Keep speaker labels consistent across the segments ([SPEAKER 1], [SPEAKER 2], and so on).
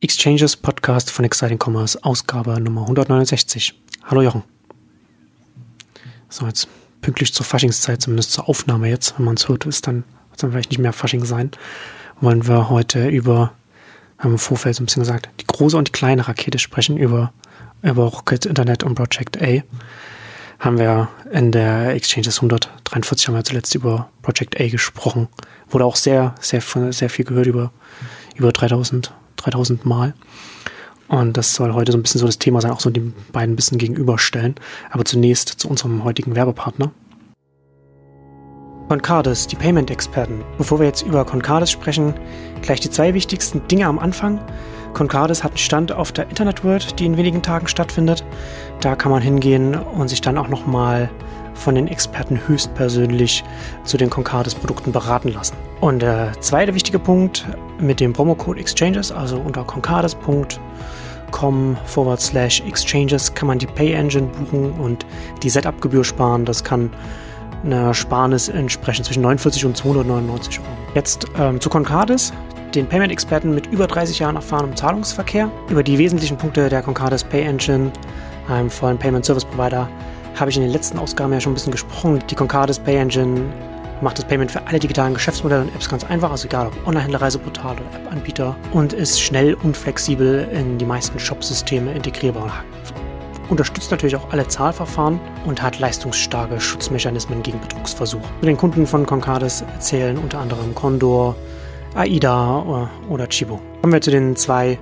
[SPEAKER 1] Exchanges Podcast von Exciting Commerce, Ausgabe Nummer 169. Hallo Jochen. So, jetzt pünktlich zur Faschingszeit, zumindest zur Aufnahme jetzt, wenn man es hört, ist dann, dann vielleicht nicht mehr Fasching sein, wollen wir heute über, haben wir im Vorfeld so ein bisschen gesagt, die große und die kleine Rakete sprechen, über, über Rocket Internet und Project A. Haben wir in der Exchanges 143 haben wir zuletzt über Project A gesprochen. Wurde auch sehr, sehr, sehr viel gehört über, über 3000 3000 Mal. Und das soll heute so ein bisschen so das Thema sein, auch so die beiden ein bisschen gegenüberstellen. Aber zunächst zu unserem heutigen Werbepartner. Concardis, die Payment-Experten. Bevor wir jetzt über Concardis sprechen, gleich die zwei wichtigsten Dinge am Anfang. Concardis hat einen Stand auf der Internet World, die in wenigen Tagen stattfindet. Da kann man hingehen und sich dann auch nochmal von den Experten höchstpersönlich zu den Concardis-Produkten beraten lassen. Und der zweite wichtige Punkt mit dem Promocode Exchanges, also unter concardis.com forward slash exchanges kann man die Pay Engine buchen und die Setup-Gebühr sparen. Das kann eine Sparnis entsprechen zwischen 49 und 299 Euro. Jetzt ähm, zu Concardis, den Payment-Experten mit über 30 Jahren Erfahrung im Zahlungsverkehr. Über die wesentlichen Punkte der Concardis Pay Engine, einem vollen Payment Service Provider, habe ich in den letzten Ausgaben ja schon ein bisschen gesprochen. Die Concardis Pay Engine macht das Payment für alle digitalen Geschäftsmodelle und Apps ganz einfach, also egal ob Online-Händler, Reiseportal oder App-Anbieter und ist schnell und flexibel in die meisten Shop-Systeme integrierbar. Unterstützt natürlich auch alle Zahlverfahren und hat leistungsstarke Schutzmechanismen gegen Betrugsversuche. Mit den Kunden von Concardis zählen unter anderem Condor, AIDA oder Chibo. Kommen wir zu den zwei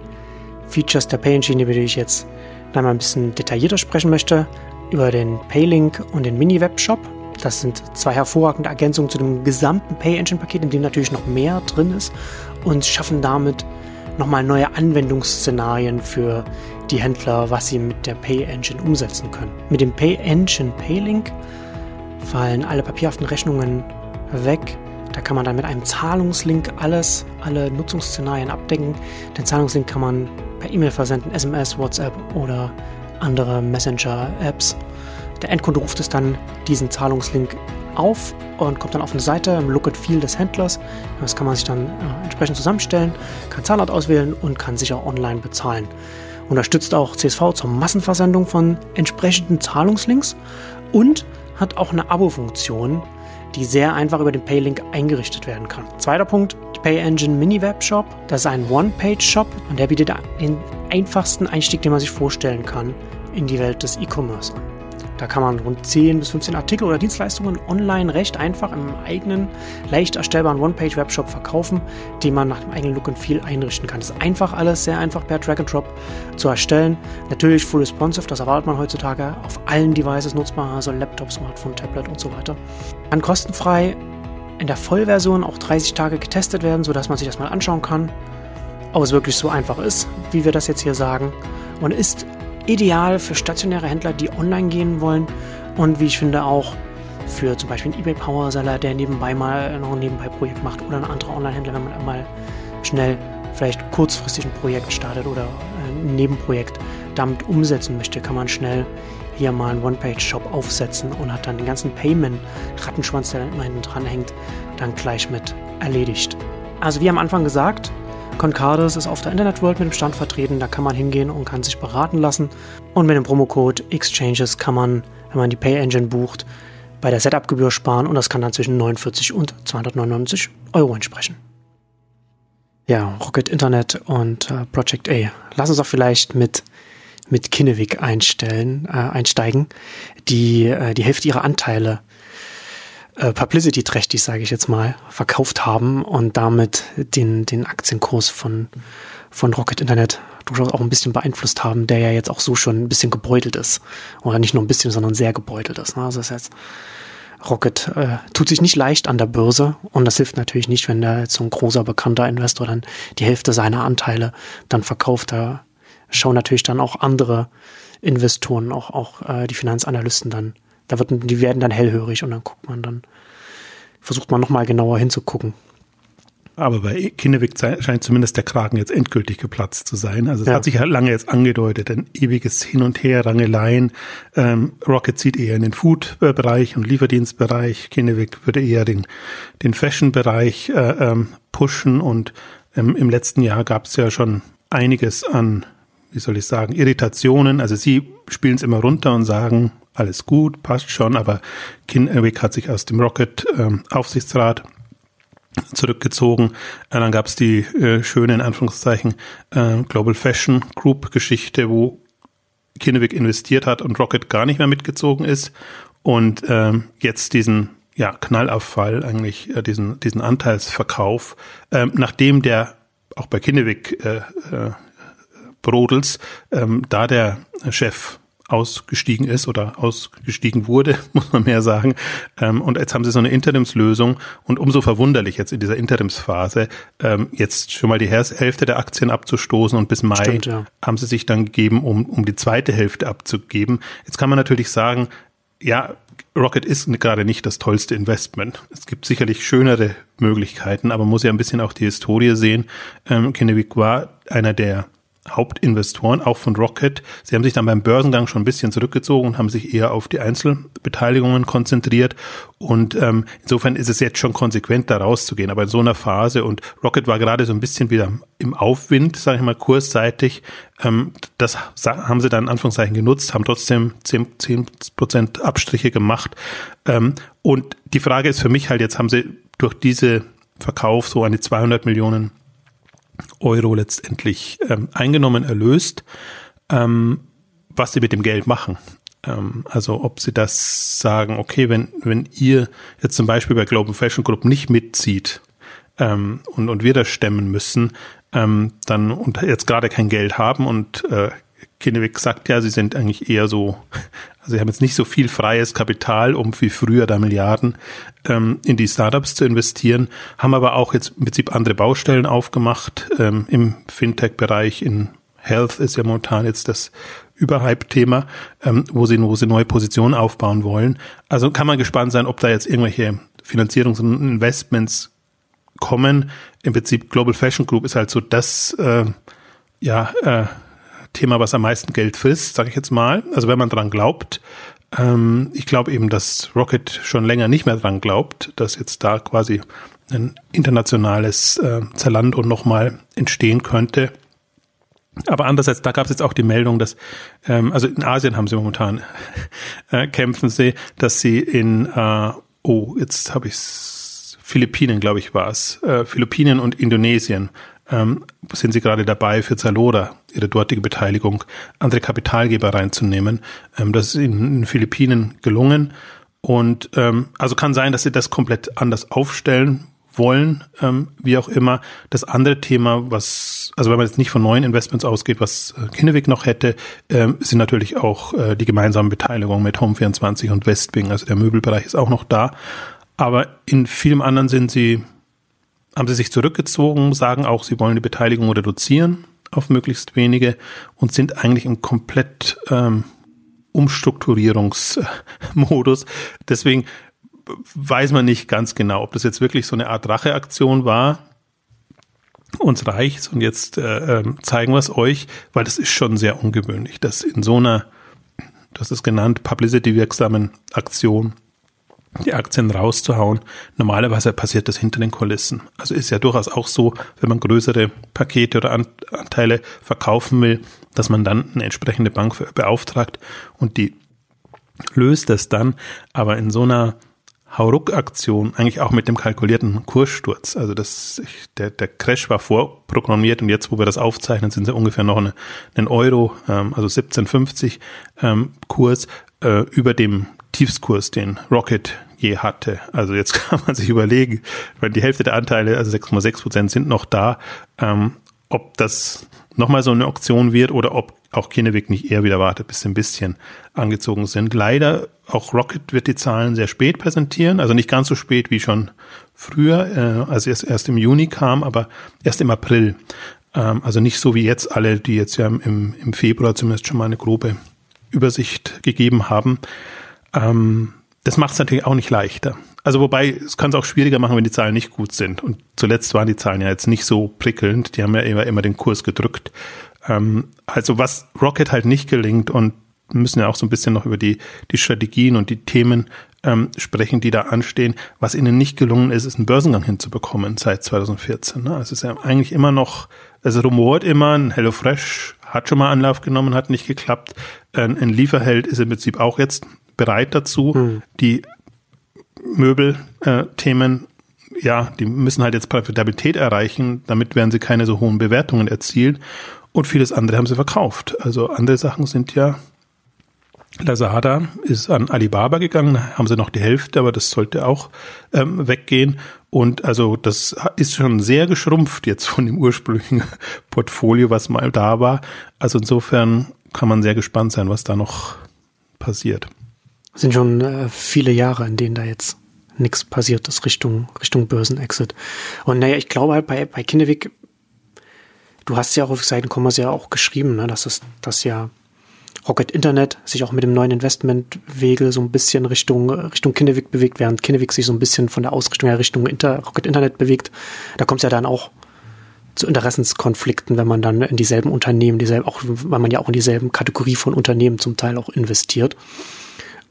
[SPEAKER 1] Features der Pay Engine, über die ich jetzt einmal ein bisschen detaillierter sprechen möchte über den Paylink und den Mini-Web-Shop. Das sind zwei hervorragende Ergänzungen zu dem gesamten Pay-Engine-Paket, in dem natürlich noch mehr drin ist und schaffen damit nochmal neue Anwendungsszenarien für die Händler, was sie mit der Pay-Engine umsetzen können. Mit dem Pay-Engine Paylink fallen alle papierhaften Rechnungen weg. Da kann man dann mit einem Zahlungslink alles, alle Nutzungsszenarien abdecken. Den Zahlungslink kann man per E-Mail versenden, SMS, WhatsApp oder andere Messenger-Apps. Der Endkunde ruft es dann diesen Zahlungslink auf und kommt dann auf eine Seite im Look and Feel des Händlers. Das kann man sich dann äh, entsprechend zusammenstellen, kann Zahlart auswählen und kann sicher online bezahlen. Unterstützt auch CSV zur Massenversendung von entsprechenden Zahlungslinks und hat auch eine Abo-Funktion, die sehr einfach über den Paylink eingerichtet werden kann. Zweiter Punkt, Pay Engine Mini Web Shop. Das ist ein One-Page-Shop und der bietet den einfachsten Einstieg, den man sich vorstellen kann in die Welt des E-Commerce an. Da kann man rund 10 bis 15 Artikel oder Dienstleistungen online recht einfach im eigenen, leicht erstellbaren One-Page-Webshop verkaufen, die man nach dem eigenen Look and Feel einrichten kann. Das ist einfach alles sehr einfach per Drag and Drop zu erstellen. Natürlich full responsive, das erwartet man heutzutage auf allen Devices nutzbar, also Laptop, Smartphone, Tablet und so weiter. Kann kostenfrei in der Vollversion auch 30 Tage getestet werden, sodass man sich das mal anschauen kann, ob es wirklich so einfach ist, wie wir das jetzt hier sagen. Und ist ideal für stationäre Händler, die online gehen wollen und wie ich finde auch für zum Beispiel einen eBay Power Seller, der nebenbei mal noch ein Nebenbei-Projekt macht oder ein anderer Online-Händler, wenn man mal schnell vielleicht kurzfristig ein Projekt startet oder ein Nebenprojekt damit umsetzen möchte, kann man schnell hier mal einen One-Page-Shop aufsetzen und hat dann den ganzen Payment-Rattenschwanz, der dann immer hinten dran hängt, dann gleich mit erledigt. Also wie am Anfang gesagt, Concardis ist auf der Internet World mit dem Stand vertreten, da kann man hingehen und kann sich beraten lassen. Und mit dem Promocode Exchanges kann man, wenn man die Pay Engine bucht, bei der Setup-Gebühr sparen und das kann dann zwischen 49 und 299 Euro entsprechen. Ja, Rocket Internet und äh, Project A. Lass uns auch vielleicht mit, mit Kinnevik einstellen, äh, einsteigen, die äh, die Hälfte ihrer Anteile äh, publicity-trächtig, sage ich jetzt mal, verkauft haben und damit den, den Aktienkurs von, von Rocket Internet durchaus auch ein bisschen beeinflusst haben, der ja jetzt auch so schon ein bisschen gebeutelt ist. Oder nicht nur ein bisschen, sondern sehr gebeutelt ist. Ne? Also das heißt, Rocket äh, tut sich nicht leicht an der Börse und das hilft natürlich nicht, wenn da jetzt so ein großer bekannter Investor dann die Hälfte seiner Anteile dann verkauft. Da schauen natürlich dann auch andere Investoren, auch, auch äh, die Finanzanalysten dann da wird, die werden dann hellhörig und dann guckt man dann, versucht man nochmal genauer hinzugucken.
[SPEAKER 2] Aber bei Kinnevik scheint zumindest der Kragen jetzt endgültig geplatzt zu sein. Also es ja. hat sich ja lange jetzt angedeutet, ein ewiges Hin und Her, Rangeleien. Ähm, Rocket zieht eher in den Food-Bereich und Lieferdienstbereich. Kinnevik würde eher den, den Fashion-Bereich äh, ähm, pushen und ähm, im letzten Jahr gab es ja schon einiges an, wie soll ich sagen, Irritationen. Also sie spielen es immer runter und sagen, alles gut, passt schon, aber Kinwick hat sich aus dem Rocket ähm, Aufsichtsrat zurückgezogen. Äh, dann gab es die äh, schöne, in Anführungszeichen, äh, Global Fashion Group Geschichte, wo Kinnevik investiert hat und Rocket gar nicht mehr mitgezogen ist und ähm, jetzt diesen ja, Knallauffall, eigentlich äh, diesen, diesen Anteilsverkauf, ähm, nachdem der auch bei Kinnevik äh, äh, Brodels, ähm, da der Chef ausgestiegen ist oder ausgestiegen wurde, muss man mehr sagen. Ähm, und jetzt haben sie so eine Interimslösung und umso verwunderlich jetzt in dieser Interimsphase ähm, jetzt schon mal die Hälfte der Aktien abzustoßen und bis Mai Stimmt, ja. haben sie sich dann gegeben, um, um die zweite Hälfte abzugeben. Jetzt kann man natürlich sagen, ja, Rocket ist gerade nicht das tollste Investment. Es gibt sicherlich schönere Möglichkeiten, aber man muss ja ein bisschen auch die Historie sehen. Ähm, Kennewick war einer der Hauptinvestoren, auch von Rocket. Sie haben sich dann beim Börsengang schon ein bisschen zurückgezogen und haben sich eher auf die Einzelbeteiligungen konzentriert. Und ähm, insofern ist es jetzt schon konsequent, da rauszugehen. Aber in so einer Phase und Rocket war gerade so ein bisschen wieder im Aufwind, sage ich mal, kursseitig. Ähm, das haben sie dann in Anführungszeichen genutzt, haben trotzdem zehn 10 Prozent Abstriche gemacht. Ähm, und die Frage ist für mich halt, jetzt haben sie durch diese Verkauf so eine 200 Millionen Euro letztendlich ähm, eingenommen, erlöst, ähm, was sie mit dem Geld machen. Ähm, also ob sie das sagen, okay, wenn, wenn ihr jetzt zum Beispiel bei Global Fashion Group nicht mitzieht ähm, und, und wir das stemmen müssen, ähm, dann und jetzt gerade kein Geld haben und äh, Kinneweg sagt ja, sie sind eigentlich eher so, also sie haben jetzt nicht so viel freies Kapital, um wie früher da Milliarden ähm, in die Startups zu investieren, haben aber auch jetzt im Prinzip andere Baustellen aufgemacht ähm, im Fintech-Bereich, in Health ist ja momentan jetzt das Überhype-Thema, ähm, wo sie, wo sie neue Positionen aufbauen wollen. Also kann man gespannt sein, ob da jetzt irgendwelche Finanzierungs- und Investments kommen. Im Prinzip Global Fashion Group ist halt so das, äh, ja, äh, Thema, was am meisten Geld frisst, sage ich jetzt mal. Also wenn man dran glaubt. Ähm, ich glaube eben, dass Rocket schon länger nicht mehr dran glaubt, dass jetzt da quasi ein internationales äh, Zalando nochmal entstehen könnte. Aber andererseits, da gab es jetzt auch die Meldung, dass, ähm, also in Asien haben sie momentan, äh, kämpfen sie, dass sie in, äh, oh, jetzt habe ich Philippinen, glaube ich, war es, äh, Philippinen und Indonesien ähm, sind sie gerade dabei, für Zalora ihre dortige Beteiligung andere Kapitalgeber reinzunehmen. Ähm, das ist in den Philippinen gelungen. Und ähm, also kann sein, dass sie das komplett anders aufstellen wollen, ähm, wie auch immer. Das andere Thema, was, also wenn man jetzt nicht von neuen Investments ausgeht, was äh, Kinnevik noch hätte, ähm, sind natürlich auch äh, die gemeinsamen Beteiligungen mit Home24 und Westwing. Also der Möbelbereich ist auch noch da. Aber in vielem anderen sind sie haben sie sich zurückgezogen, sagen auch, sie wollen die Beteiligung reduzieren auf möglichst wenige und sind eigentlich im komplett ähm, Umstrukturierungsmodus. Deswegen weiß man nicht ganz genau, ob das jetzt wirklich so eine Art Racheaktion war. Uns reicht's und jetzt äh, ähm, zeigen wir es euch, weil das ist schon sehr ungewöhnlich, dass in so einer, das ist genannt, publicity-wirksamen Aktion die Aktien rauszuhauen. Normalerweise passiert das hinter den Kulissen. Also ist ja durchaus auch so, wenn man größere Pakete oder Anteile verkaufen will, dass man dann eine entsprechende Bank beauftragt und die löst es dann. Aber in so einer Hauruck-Aktion, eigentlich auch mit dem kalkulierten Kurssturz. Also das, der, der Crash war vorprogrammiert und jetzt, wo wir das aufzeichnen, sind sie ungefähr noch eine, einen Euro, ähm, also 17,50 ähm, Kurs äh, über dem Tiefskurs, den Rocket je hatte. Also jetzt kann man sich überlegen, wenn die Hälfte der Anteile, also 6,6 Prozent sind noch da, ähm, ob das nochmal so eine Auktion wird oder ob auch Kinneweg nicht eher wieder wartet, bis sie ein bisschen angezogen sind. Leider, auch Rocket wird die Zahlen sehr spät präsentieren, also nicht ganz so spät wie schon früher, äh, also erst, erst im Juni kam, aber erst im April. Ähm, also nicht so wie jetzt alle, die jetzt ja im, im Februar zumindest schon mal eine grobe Übersicht gegeben haben. Ähm, das macht es natürlich auch nicht leichter. Also wobei, es kann es auch schwieriger machen, wenn die Zahlen nicht gut sind. Und zuletzt waren die Zahlen ja jetzt nicht so prickelnd. Die haben ja immer, immer den Kurs gedrückt. Ähm, also was Rocket halt nicht gelingt und müssen ja auch so ein bisschen noch über die, die Strategien und die Themen ähm, sprechen, die da anstehen. Was ihnen nicht gelungen ist, ist einen Börsengang hinzubekommen seit 2014. Ne? Es ist ja eigentlich immer noch, es rumort immer, ein HelloFresh hat schon mal Anlauf genommen, hat nicht geklappt. Ein, ein Lieferheld ist im Prinzip auch jetzt bereit dazu, hm. die Möbelthemen, äh, ja, die müssen halt jetzt Profitabilität erreichen, damit werden sie keine so hohen Bewertungen erzielen. Und vieles andere haben sie verkauft. Also andere Sachen sind ja Lazada ist an Alibaba gegangen, haben sie noch die Hälfte, aber das sollte auch ähm, weggehen. Und also das ist schon sehr geschrumpft jetzt von dem ursprünglichen Portfolio, was mal da war. Also insofern kann man sehr gespannt sein, was da noch passiert.
[SPEAKER 1] Sind schon äh, viele Jahre, in denen da jetzt nichts passiert ist Richtung, Richtung Börsenexit. Und naja, ich glaube halt bei, bei Kindewick, du hast ja auch auf Seiten Commerce ja auch geschrieben, ne, dass es, dass ja Rocket Internet sich auch mit dem neuen Investmentwege so ein bisschen Richtung, Richtung Kinnevik bewegt, während Kinnevik sich so ein bisschen von der Ausrichtung her Richtung Inter Rocket Internet bewegt. Da kommt es ja dann auch zu Interessenskonflikten, wenn man dann in dieselben Unternehmen, dieselben, auch, weil man ja auch in dieselben Kategorie von Unternehmen zum Teil auch investiert.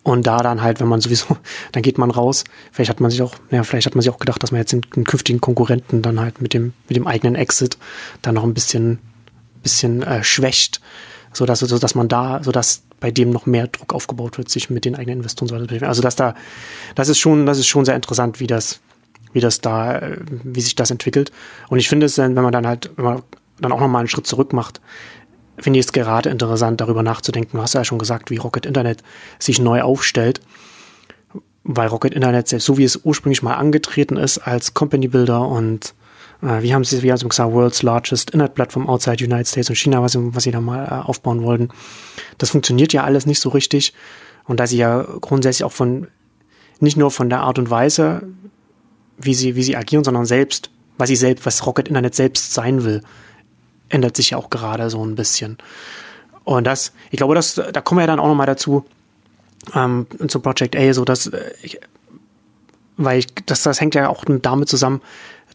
[SPEAKER 1] Und da dann halt, wenn man sowieso, dann geht man raus. Vielleicht hat man sich auch, ja, vielleicht hat man sich auch gedacht, dass man jetzt den, den künftigen Konkurrenten dann halt mit dem, mit dem eigenen Exit dann noch ein bisschen, bisschen äh, schwächt so dass, so dass man da, so dass bei dem noch mehr Druck aufgebaut wird, sich mit den eigenen Investoren so weiter Also dass da, das ist schon, das ist schon sehr interessant, wie das, wie das da, wie sich das entwickelt. Und ich finde es, wenn man dann halt, wenn man dann auch nochmal einen Schritt zurück macht, finde ich es gerade interessant, darüber nachzudenken. Du hast ja schon gesagt, wie Rocket Internet sich neu aufstellt. Weil Rocket Internet selbst, so wie es ursprünglich mal angetreten ist als Company Builder und äh, wie haben sie, wie haben sie gesagt, World's Largest Internet Platform outside United States und China, was sie, was sie da mal äh, aufbauen wollten. Das funktioniert ja alles nicht so richtig. Und da sie ja grundsätzlich auch von, nicht nur von der Art und Weise, wie sie, wie sie agieren, sondern selbst, was sie selbst, was Rocket Internet selbst sein will, ändert sich ja auch gerade so ein bisschen. Und das, ich glaube, das, da kommen wir ja dann auch nochmal dazu, ähm, zu Project A, so dass, äh, ich, weil ich, das, das hängt ja auch damit zusammen,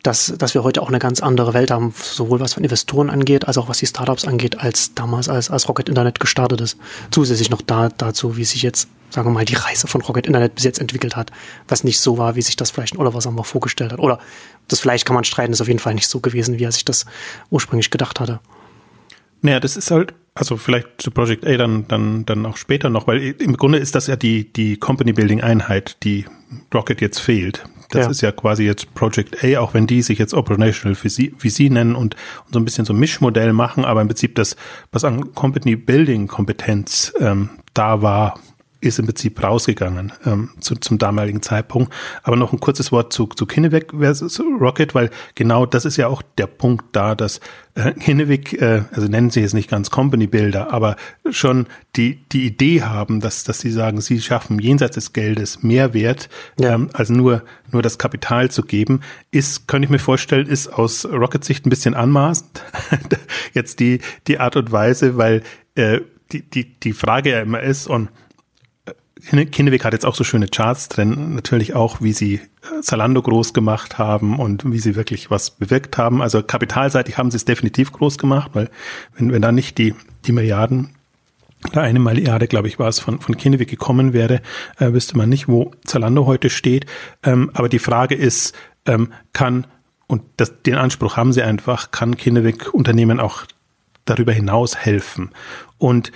[SPEAKER 1] dass, dass wir heute auch eine ganz andere Welt haben, sowohl was von Investoren angeht, als auch was die Startups angeht, als damals, als, als Rocket Internet gestartet ist. Zusätzlich noch da, dazu, wie sich jetzt, sagen wir mal, die Reise von Rocket Internet bis jetzt entwickelt hat, was nicht so war, wie sich das vielleicht Oliver Sammer vorgestellt hat. Oder das vielleicht kann man streiten, ist auf jeden Fall nicht so gewesen, wie er sich das ursprünglich gedacht hatte.
[SPEAKER 2] Naja, das ist halt, also vielleicht zu Project A dann, dann, dann auch später noch, weil im Grunde ist das ja die, die Company Building Einheit, die Rocket jetzt fehlt. Das ja. ist ja quasi jetzt Project A, auch wenn die sich jetzt Operational VC nennen und, und so ein bisschen so ein Mischmodell machen, aber im Prinzip das, was an Company Building Kompetenz ähm, da war, ist im Prinzip rausgegangen ähm, zu, zum damaligen Zeitpunkt. Aber noch ein kurzes Wort zu, zu Kinnevik versus Rocket, weil genau das ist ja auch der Punkt da, dass äh, Kinnevik, äh, also nennen sie jetzt nicht ganz Company Builder, aber schon die, die Idee haben, dass, dass sie sagen, sie schaffen jenseits des Geldes mehr Wert, ja. ähm, als nur, nur das Kapital zu geben, ist, könnte ich mir vorstellen, ist aus Rocket Sicht ein bisschen anmaßend. Jetzt die, die Art und Weise, weil äh, die, die, die Frage ja immer ist, und Kinnevik hat jetzt auch so schöne Charts drin, natürlich auch, wie sie äh, Zalando groß gemacht haben und wie sie wirklich was bewirkt haben. Also kapitalseitig haben sie es definitiv groß gemacht, weil wenn, wenn da nicht die, die Milliarden, da eine Milliarde, glaube ich, war es, von, von Kinnevik gekommen wäre, äh, wüsste man nicht, wo Zalando heute steht. Ähm, aber die Frage ist, ähm, kann, und das, den Anspruch haben sie einfach, kann Kinnevik Unternehmen auch darüber hinaus helfen? Und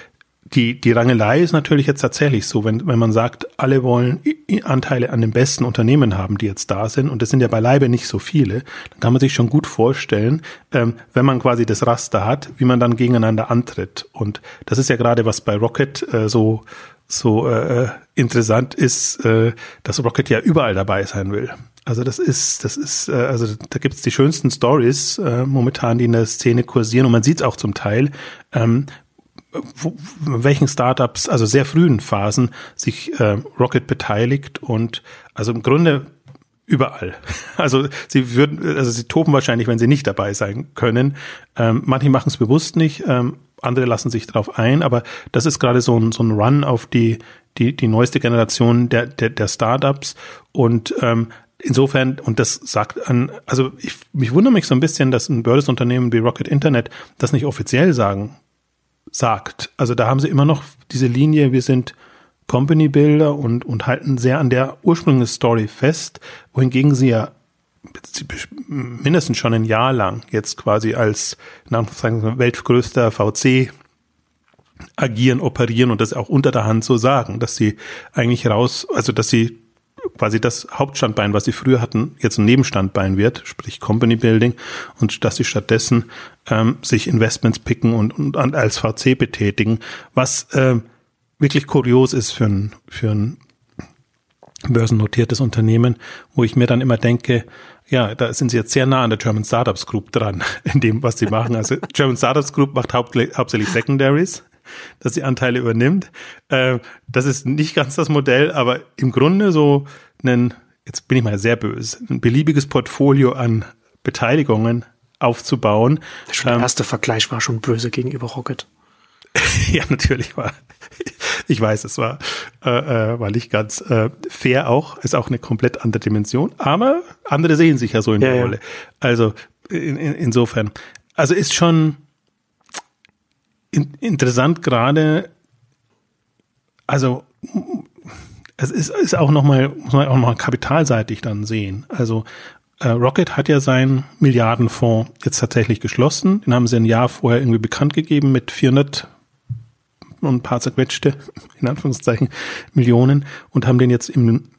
[SPEAKER 2] die, die Rangelei ist natürlich jetzt tatsächlich so, wenn, wenn man sagt, alle wollen Anteile an den besten Unternehmen haben, die jetzt da sind, und das sind ja beileibe nicht so viele, dann kann man sich schon gut vorstellen, ähm, wenn man quasi das Raster hat, wie man dann gegeneinander antritt. Und das ist ja gerade, was bei Rocket äh, so, so äh, interessant ist, äh, dass Rocket ja überall dabei sein will. Also das ist, das ist, äh, also da gibt's die schönsten Stories äh, momentan, die in der Szene kursieren und man sieht es auch zum Teil, ähm, wo, welchen Startups, also sehr frühen Phasen, sich äh, Rocket beteiligt und also im Grunde überall. Also sie würden, also sie toben wahrscheinlich, wenn sie nicht dabei sein können. Ähm, manche machen es bewusst nicht, ähm, andere lassen sich darauf ein, aber das ist gerade so ein, so ein Run auf die, die, die neueste Generation der, der, der Startups und ähm, Insofern, und das sagt an, also ich, mich wundere mich so ein bisschen, dass ein Börsenunternehmen wie Rocket Internet das nicht offiziell sagen sagt. Also da haben sie immer noch diese Linie, wir sind Company Builder und, und halten sehr an der ursprünglichen Story fest, wohingegen sie ja mindestens schon ein Jahr lang jetzt quasi als weltgrößter VC agieren, operieren und das auch unter der Hand so sagen, dass sie eigentlich raus, also dass sie quasi das Hauptstandbein, was sie früher hatten, jetzt ein Nebenstandbein wird, sprich Company Building, und dass sie stattdessen ähm, sich Investments picken und, und als VC betätigen, was ähm, wirklich kurios ist für ein, für ein börsennotiertes Unternehmen, wo ich mir dann immer denke, ja, da sind sie jetzt sehr nah an der German Startups Group dran, in dem, was sie machen. Also German Startups Group macht hauptsächlich Secondaries, dass sie Anteile übernimmt. Äh, das ist nicht ganz das Modell, aber im Grunde so ein, jetzt bin ich mal sehr böse, ein beliebiges Portfolio an Beteiligungen aufzubauen.
[SPEAKER 1] Schon der ähm, erste Vergleich war schon böse gegenüber Rocket.
[SPEAKER 2] ja, natürlich war. Ich weiß, es war, äh, äh, war nicht ganz äh, fair auch, ist auch eine komplett andere Dimension, aber andere sehen sich ja so in ja, der Rolle. Also in, in, insofern, also ist schon in, interessant gerade, also es ist, ist auch nochmal, muss man auch nochmal kapitalseitig dann sehen. Also äh, Rocket hat ja seinen Milliardenfonds jetzt tatsächlich geschlossen. Den haben sie ein Jahr vorher irgendwie bekannt gegeben mit 400 und ein paar zerquetschte, in Anführungszeichen, Millionen und haben den jetzt im,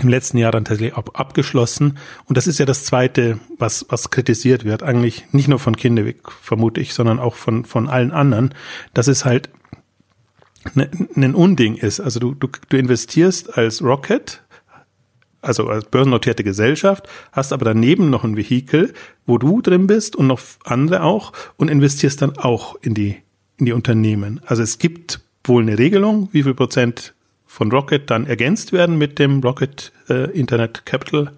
[SPEAKER 2] im letzten Jahr dann tatsächlich ab, abgeschlossen. Und das ist ja das Zweite, was, was kritisiert wird. Eigentlich nicht nur von Kindewig, vermute ich, sondern auch von, von allen anderen. dass es halt ne, ein Unding ist. Also du, du, du investierst als Rocket, also als börsennotierte Gesellschaft, hast aber daneben noch ein Vehikel, wo du drin bist und noch andere auch und investierst dann auch in die in die Unternehmen. Also es gibt wohl eine Regelung, wie viel Prozent von Rocket dann ergänzt werden mit dem Rocket äh, Internet Capital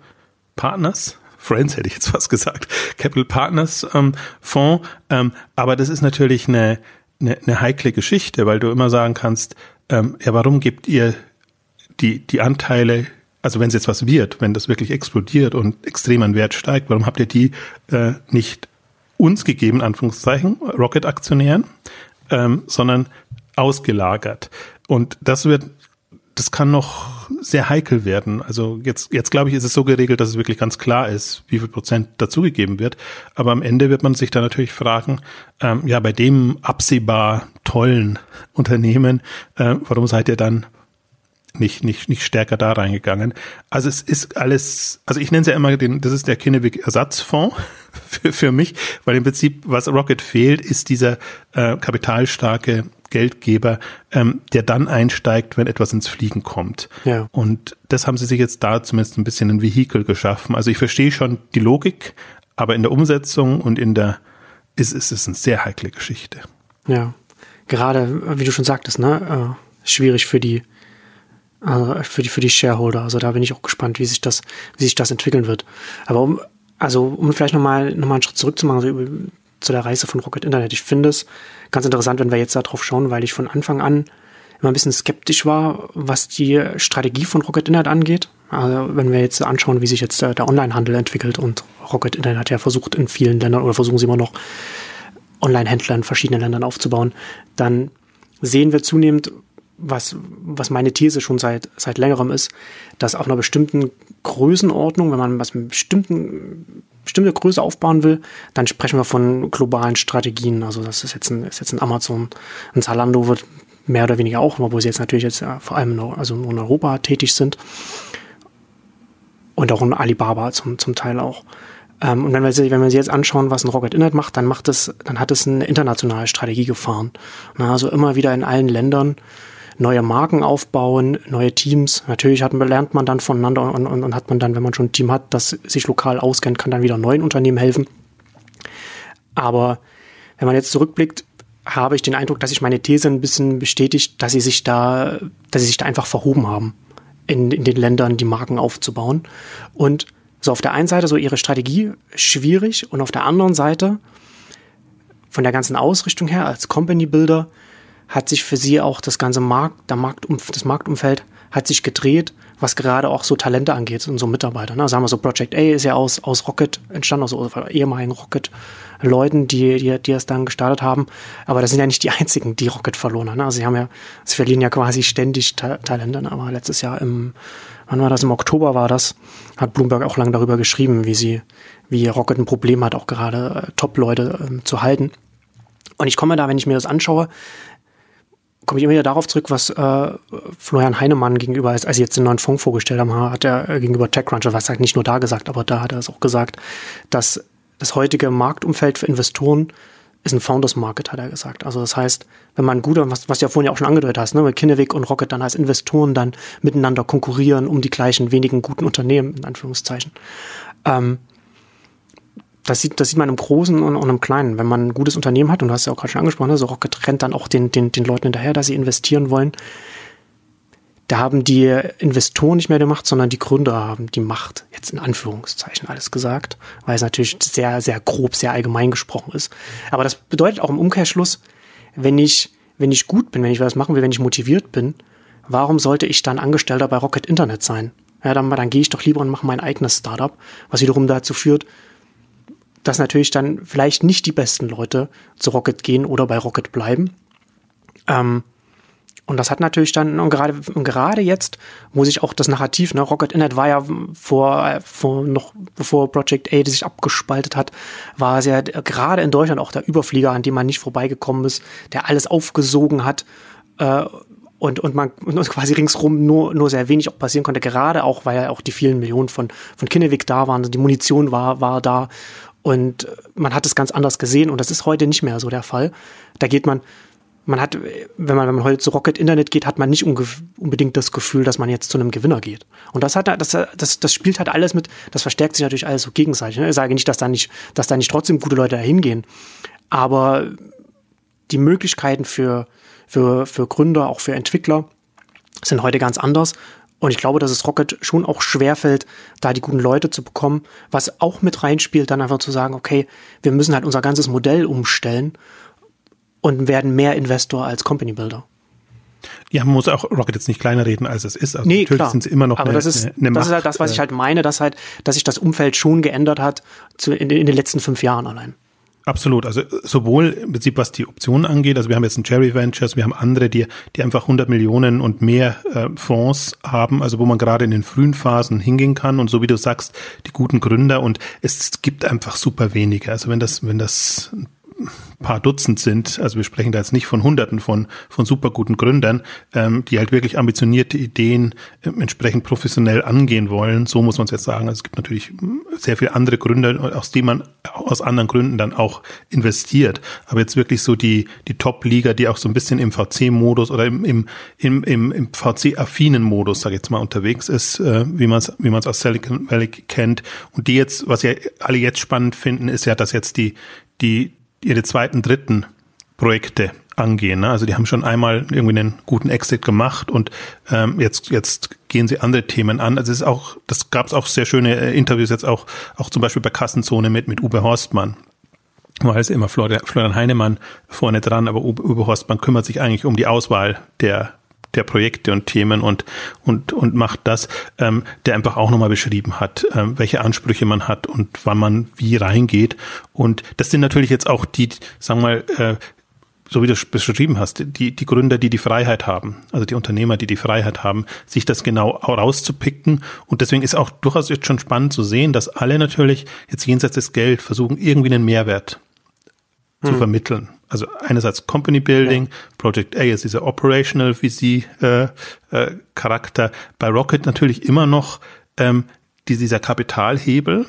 [SPEAKER 2] Partners. Friends hätte ich jetzt fast gesagt, Capital Partners ähm, Fonds. Ähm, aber das ist natürlich eine, eine, eine heikle Geschichte, weil du immer sagen kannst, ähm, ja, warum gibt ihr die, die Anteile, also wenn es jetzt was wird, wenn das wirklich explodiert und extrem an Wert steigt, warum habt ihr die äh, nicht uns gegeben, Anführungszeichen, Rocket-Aktionären, ähm, sondern ausgelagert. Und das wird, das kann noch sehr heikel werden. Also jetzt, jetzt glaube ich, ist es so geregelt, dass es wirklich ganz klar ist, wie viel Prozent dazugegeben wird. Aber am Ende wird man sich da natürlich fragen, ähm, ja, bei dem absehbar tollen Unternehmen, äh, warum seid ihr dann nicht, nicht, nicht stärker da reingegangen. Also es ist alles, also ich nenne es ja immer den, das ist der Kinnevik Ersatzfonds für, für mich, weil im Prinzip, was Rocket fehlt, ist dieser äh, kapitalstarke Geldgeber, ähm, der dann einsteigt, wenn etwas ins Fliegen kommt. Ja. Und das haben sie sich jetzt da zumindest ein bisschen ein Vehikel geschaffen. Also ich verstehe schon die Logik, aber in der Umsetzung und in der ist, ist es eine sehr heikle Geschichte.
[SPEAKER 1] Ja, gerade, wie du schon sagtest, ne, äh, schwierig für die also für die für die Shareholder. Also da bin ich auch gespannt, wie sich das wie sich das entwickeln wird. Aber um also um vielleicht nochmal noch mal einen Schritt zurückzumachen so über, zu der Reise von Rocket Internet. Ich finde es ganz interessant, wenn wir jetzt darauf schauen, weil ich von Anfang an immer ein bisschen skeptisch war, was die Strategie von Rocket Internet angeht. Also wenn wir jetzt anschauen, wie sich jetzt der, der Onlinehandel entwickelt und Rocket Internet hat ja versucht in vielen Ländern oder versuchen sie immer noch Online-Händler in verschiedenen Ländern aufzubauen, dann sehen wir zunehmend, was, was meine These schon seit, seit längerem ist, dass auf einer bestimmten Größenordnung, wenn man was mit bestimmten, bestimmte Größe aufbauen will, dann sprechen wir von globalen Strategien. Also das ist jetzt ein, ist jetzt ein Amazon, ein Zalando wird mehr oder weniger auch, obwohl sie jetzt natürlich jetzt ja, vor allem in, also in Europa tätig sind. Und auch in Alibaba zum, zum Teil auch. Ähm, und wenn wir, wenn wir sich jetzt anschauen, was ein Rocket Internet macht, dann macht es, dann hat es eine internationale Strategie gefahren. also immer wieder in allen Ländern neue Marken aufbauen, neue Teams. Natürlich hat, lernt man dann voneinander und, und, und hat man dann, wenn man schon ein Team hat, das sich lokal auskennt, kann dann wieder neuen Unternehmen helfen. Aber wenn man jetzt zurückblickt, habe ich den Eindruck, dass sich meine These ein bisschen bestätigt, dass sie sich da, dass sie sich da einfach verhoben haben, in, in den Ländern die Marken aufzubauen. Und so auf der einen Seite so ihre Strategie schwierig und auf der anderen Seite von der ganzen Ausrichtung her als Company Builder hat sich für sie auch das ganze Markt, der Marktum, das Marktumfeld hat sich gedreht, was gerade auch so Talente angeht und so Mitarbeiter. Ne? Sagen wir so, Project A ist ja aus, aus Rocket entstanden, aus also ehemaligen Rocket-Leuten, die, die, die es dann gestartet haben. Aber das sind ja nicht die einzigen, die Rocket verloren haben. Ne? Also sie haben ja, sie verlieren ja quasi ständig Ta Talente. Ne? Aber letztes Jahr im, wann war das? Im Oktober war das, hat Bloomberg auch lange darüber geschrieben, wie sie, wie Rocket ein Problem hat, auch gerade äh, Top-Leute äh, zu halten. Und ich komme da, wenn ich mir das anschaue, komme ich immer wieder darauf zurück, was äh, Florian Heinemann gegenüber, als, als sie jetzt den neuen Fonds vorgestellt haben, hat er äh, gegenüber TechCrunch, was sagt nicht nur da gesagt, aber da hat er es auch gesagt, dass das heutige Marktumfeld für Investoren ist ein Founders Market, hat er gesagt. Also das heißt, wenn man guter, was, was du ja vorhin ja auch schon angedeutet hast, ne, mit Kinnevik und Rocket dann als Investoren dann miteinander konkurrieren um die gleichen wenigen guten Unternehmen, in Anführungszeichen. Ähm, das sieht, das sieht man im Großen und, und im Kleinen. Wenn man ein gutes Unternehmen hat, und du hast ja auch gerade schon angesprochen, ne, so Rocket rennt dann auch den, den, den Leuten hinterher, dass sie investieren wollen. Da haben die Investoren nicht mehr die Macht, sondern die Gründer haben die Macht. Jetzt in Anführungszeichen alles gesagt, weil es natürlich sehr, sehr grob, sehr allgemein gesprochen ist. Aber das bedeutet auch im Umkehrschluss, wenn ich, wenn ich gut bin, wenn ich was machen will, wenn ich motiviert bin, warum sollte ich dann Angestellter bei Rocket Internet sein? Ja, dann, dann gehe ich doch lieber und mache mein eigenes Startup, was wiederum dazu führt, dass natürlich dann vielleicht nicht die besten Leute zu Rocket gehen oder bei Rocket bleiben. Ähm, und das hat natürlich dann, und gerade, und gerade jetzt, wo sich auch das Narrativ, ne, Rocket Internet war ja vor, vor noch, bevor Project A sich abgespaltet hat, war es ja gerade in Deutschland auch der Überflieger, an dem man nicht vorbeigekommen ist, der alles aufgesogen hat, äh, und, und man und quasi ringsrum nur, nur sehr wenig auch passieren konnte, gerade auch, weil ja auch die vielen Millionen von, von Kinnevik da waren, die Munition war, war da und man hat es ganz anders gesehen und das ist heute nicht mehr so der Fall. Da geht man, man hat, wenn man, wenn man heute zu Rocket Internet geht, hat man nicht unbedingt das Gefühl, dass man jetzt zu einem Gewinner geht. Und das hat, das, das, das spielt halt alles mit, das verstärkt sich natürlich alles so gegenseitig. Ne? Ich sage nicht, dass da nicht, dass da nicht trotzdem gute Leute dahin gehen. Aber die Möglichkeiten für, für, für Gründer, auch für Entwickler sind heute ganz anders. Und ich glaube, dass es Rocket schon auch schwerfällt, da die guten Leute zu bekommen, was auch mit reinspielt, dann einfach zu sagen, okay, wir müssen halt unser ganzes Modell umstellen und werden mehr Investor als Company Builder.
[SPEAKER 2] Ja, man muss auch Rocket jetzt nicht kleiner reden, als es ist.
[SPEAKER 1] Also nee, natürlich
[SPEAKER 2] sind sie immer noch
[SPEAKER 1] Aber eine, das ist, eine, eine das ist halt das, was ich halt meine, dass halt, dass sich das Umfeld schon geändert hat zu, in, in den letzten fünf Jahren allein.
[SPEAKER 2] Absolut. Also sowohl im Prinzip, was die Optionen angeht, also wir haben jetzt ein Cherry Ventures, wir haben andere, die, die einfach 100 Millionen und mehr äh, Fonds haben, also wo man gerade in den frühen Phasen hingehen kann und so wie du sagst, die guten Gründer und es gibt einfach super wenige. Also wenn das, wenn das paar Dutzend sind, also wir sprechen da jetzt nicht von Hunderten von, von super guten Gründern, ähm, die halt wirklich ambitionierte Ideen äh, entsprechend professionell angehen wollen. So muss man es jetzt sagen. Also es gibt natürlich sehr viele andere Gründer, aus denen man aus anderen Gründen dann auch investiert. Aber jetzt wirklich so die, die Top-Liga, die auch so ein bisschen im VC-Modus oder im, im, im, im, im VC-affinen Modus, sage ich jetzt mal, unterwegs ist, äh, wie man es wie man es aus Silicon Valley kennt. Und die jetzt, was ja alle jetzt spannend finden, ist ja, dass jetzt die, die, ihre zweiten, dritten Projekte angehen. Ne? Also die haben schon einmal irgendwie einen guten Exit gemacht und ähm, jetzt jetzt gehen sie andere Themen an. Also es ist auch, das gab es auch sehr schöne äh, Interviews jetzt auch auch zum Beispiel bei Kassenzone mit mit Uwe Horstmann. Weil es immer Florian Heinemann vorne dran, aber Uwe Horstmann kümmert sich eigentlich um die Auswahl der der Projekte und Themen und und und macht das, ähm, der einfach auch nochmal beschrieben hat, ähm, welche Ansprüche man hat und wann man wie reingeht. Und das sind natürlich jetzt auch die, sagen wir mal, äh, so wie du es beschrieben hast, die, die Gründer, die die Freiheit haben, also die Unternehmer, die die Freiheit haben, sich das genau rauszupicken. Und deswegen ist auch durchaus jetzt schon spannend zu sehen, dass alle natürlich jetzt jenseits des Geld versuchen, irgendwie einen Mehrwert hm. zu vermitteln. Also einerseits Company Building, ja. Project A ist dieser Operational VC äh, äh, Charakter. Bei Rocket natürlich immer noch ähm, dieser Kapitalhebel.